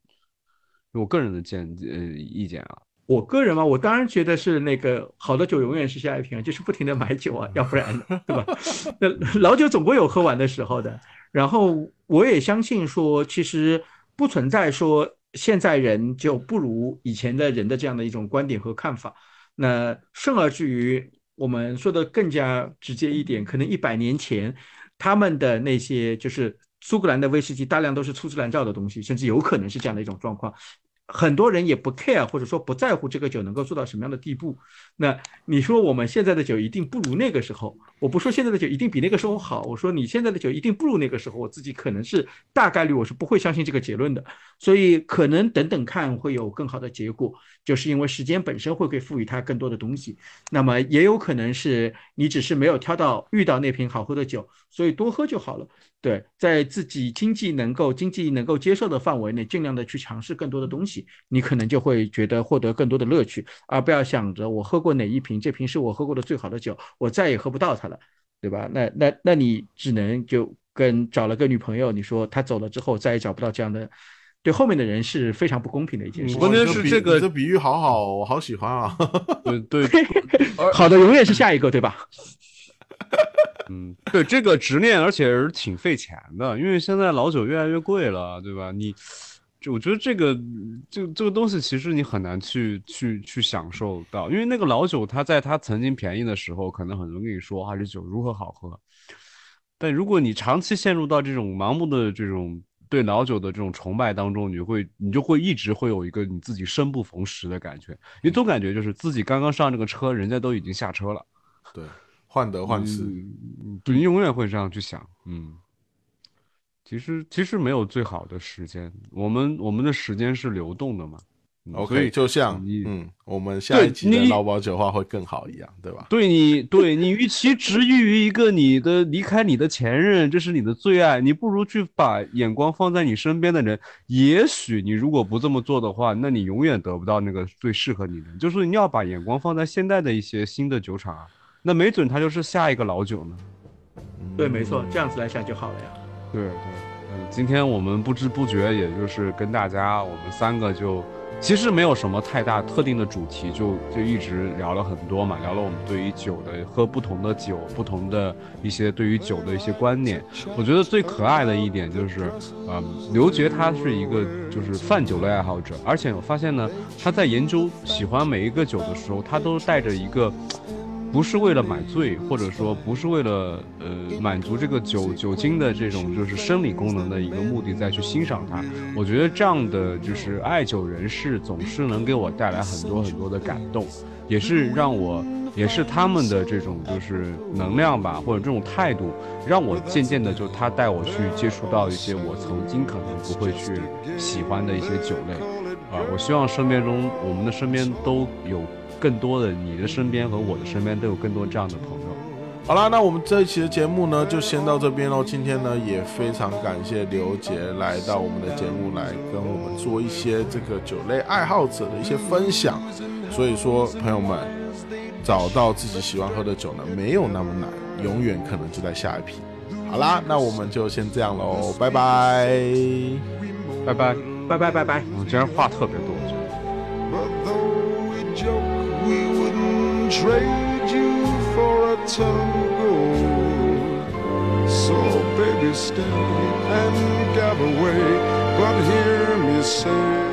我个人的见呃意见啊，我个人嘛，我当然觉得是那个好的酒永远是下一瓶，就是不停的买酒啊，要不然对吧？那老酒总归有喝完的时候的。然后我也相信说，其实不存在说现在人就不如以前的人的这样的一种观点和看法。那甚而至于我们说的更加直接一点，可能一百年前他们的那些就是苏格兰的威士忌大量都是粗制滥造的东西，甚至有可能是这样的一种状况。很多人也不 care，或者说不在乎这个酒能够做到什么样的地步。那你说我们现在的酒一定不如那个时候？我不说现在的酒一定比那个时候好，我说你现在的酒一定不如那个时候。我自己可能是大概率我是不会相信这个结论的，所以可能等等看会有更好的结果，就是因为时间本身会给赋予它更多的东西。那么也有可能是你只是没有挑到遇到那瓶好喝的酒，所以多喝就好了。对，在自己经济能够经济能够接受的范围内，尽量的去尝试更多的东西，你可能就会觉得获得更多的乐趣，而不要想着我喝过哪一瓶，这瓶是我喝过的最好的酒，我再也喝不到它了，对吧？那那那你只能就跟找了个女朋友，你说她走了之后再也找不到这样的，对后面的人是非常不公平的一件事情。关键是这个这比喻好好，我好喜欢啊！对对，好的永远是下一个，对吧？嗯，对这个执念，而且是挺费钱的，因为现在老酒越来越贵了，对吧？你就我觉得这个，就这个东西，其实你很难去去去享受到，因为那个老酒，它在它曾经便宜的时候，可能很多人跟你说啊，这酒如何好喝。但如果你长期陷入到这种盲目的这种对老酒的这种崇拜当中，你会你就会一直会有一个你自己生不逢时的感觉，你总感觉就是自己刚刚上这个车，人家都已经下车了。对，患得患失，对，你永远会这样去想，嗯。其实其实没有最好的时间，我们我们的时间是流动的嘛。OK，就像嗯，我们下一集的劳保酒话会更好一样，对吧？对你，对你，与其执于于一个你的离开你的前任，这是你的最爱，你不如去把眼光放在你身边的人。也许你如果不这么做的话，那你永远得不到那个最适合你的。就是你要把眼光放在现在的一些新的酒厂，那没准他就是下一个老酒呢。对，没错，这样子来想就好了呀。对对，嗯，今天我们不知不觉，也就是跟大家，我们三个就其实没有什么太大特定的主题，就就一直聊了很多嘛，聊了我们对于酒的喝不同的酒，不同的一些对于酒的一些观念。我觉得最可爱的一点就是，嗯，刘杰他是一个就是泛酒类爱好者，而且我发现呢，他在研究喜欢每一个酒的时候，他都带着一个。不是为了买醉，或者说不是为了呃满足这个酒酒精的这种就是生理功能的一个目的再去欣赏它。我觉得这样的就是爱酒人士总是能给我带来很多很多的感动，也是让我也是他们的这种就是能量吧，或者这种态度，让我渐渐的就他带我去接触到一些我曾经可能不会去喜欢的一些酒类啊。我希望身边中我们的身边都有。更多的，你的身边和我的身边都有更多这样的朋友。好啦，那我们这一期的节目呢，就先到这边喽。今天呢，也非常感谢刘杰来到我们的节目来跟我们做一些这个酒类爱好者的一些分享。所以说，朋友们，找到自己喜欢喝的酒呢，没有那么难，永远可能就在下一批。好啦，那我们就先这样喽，拜拜，拜拜，拜拜，拜拜。我今天话特别多。Trade you for a ton of gold. So baby, stay and gather away, but hear me say.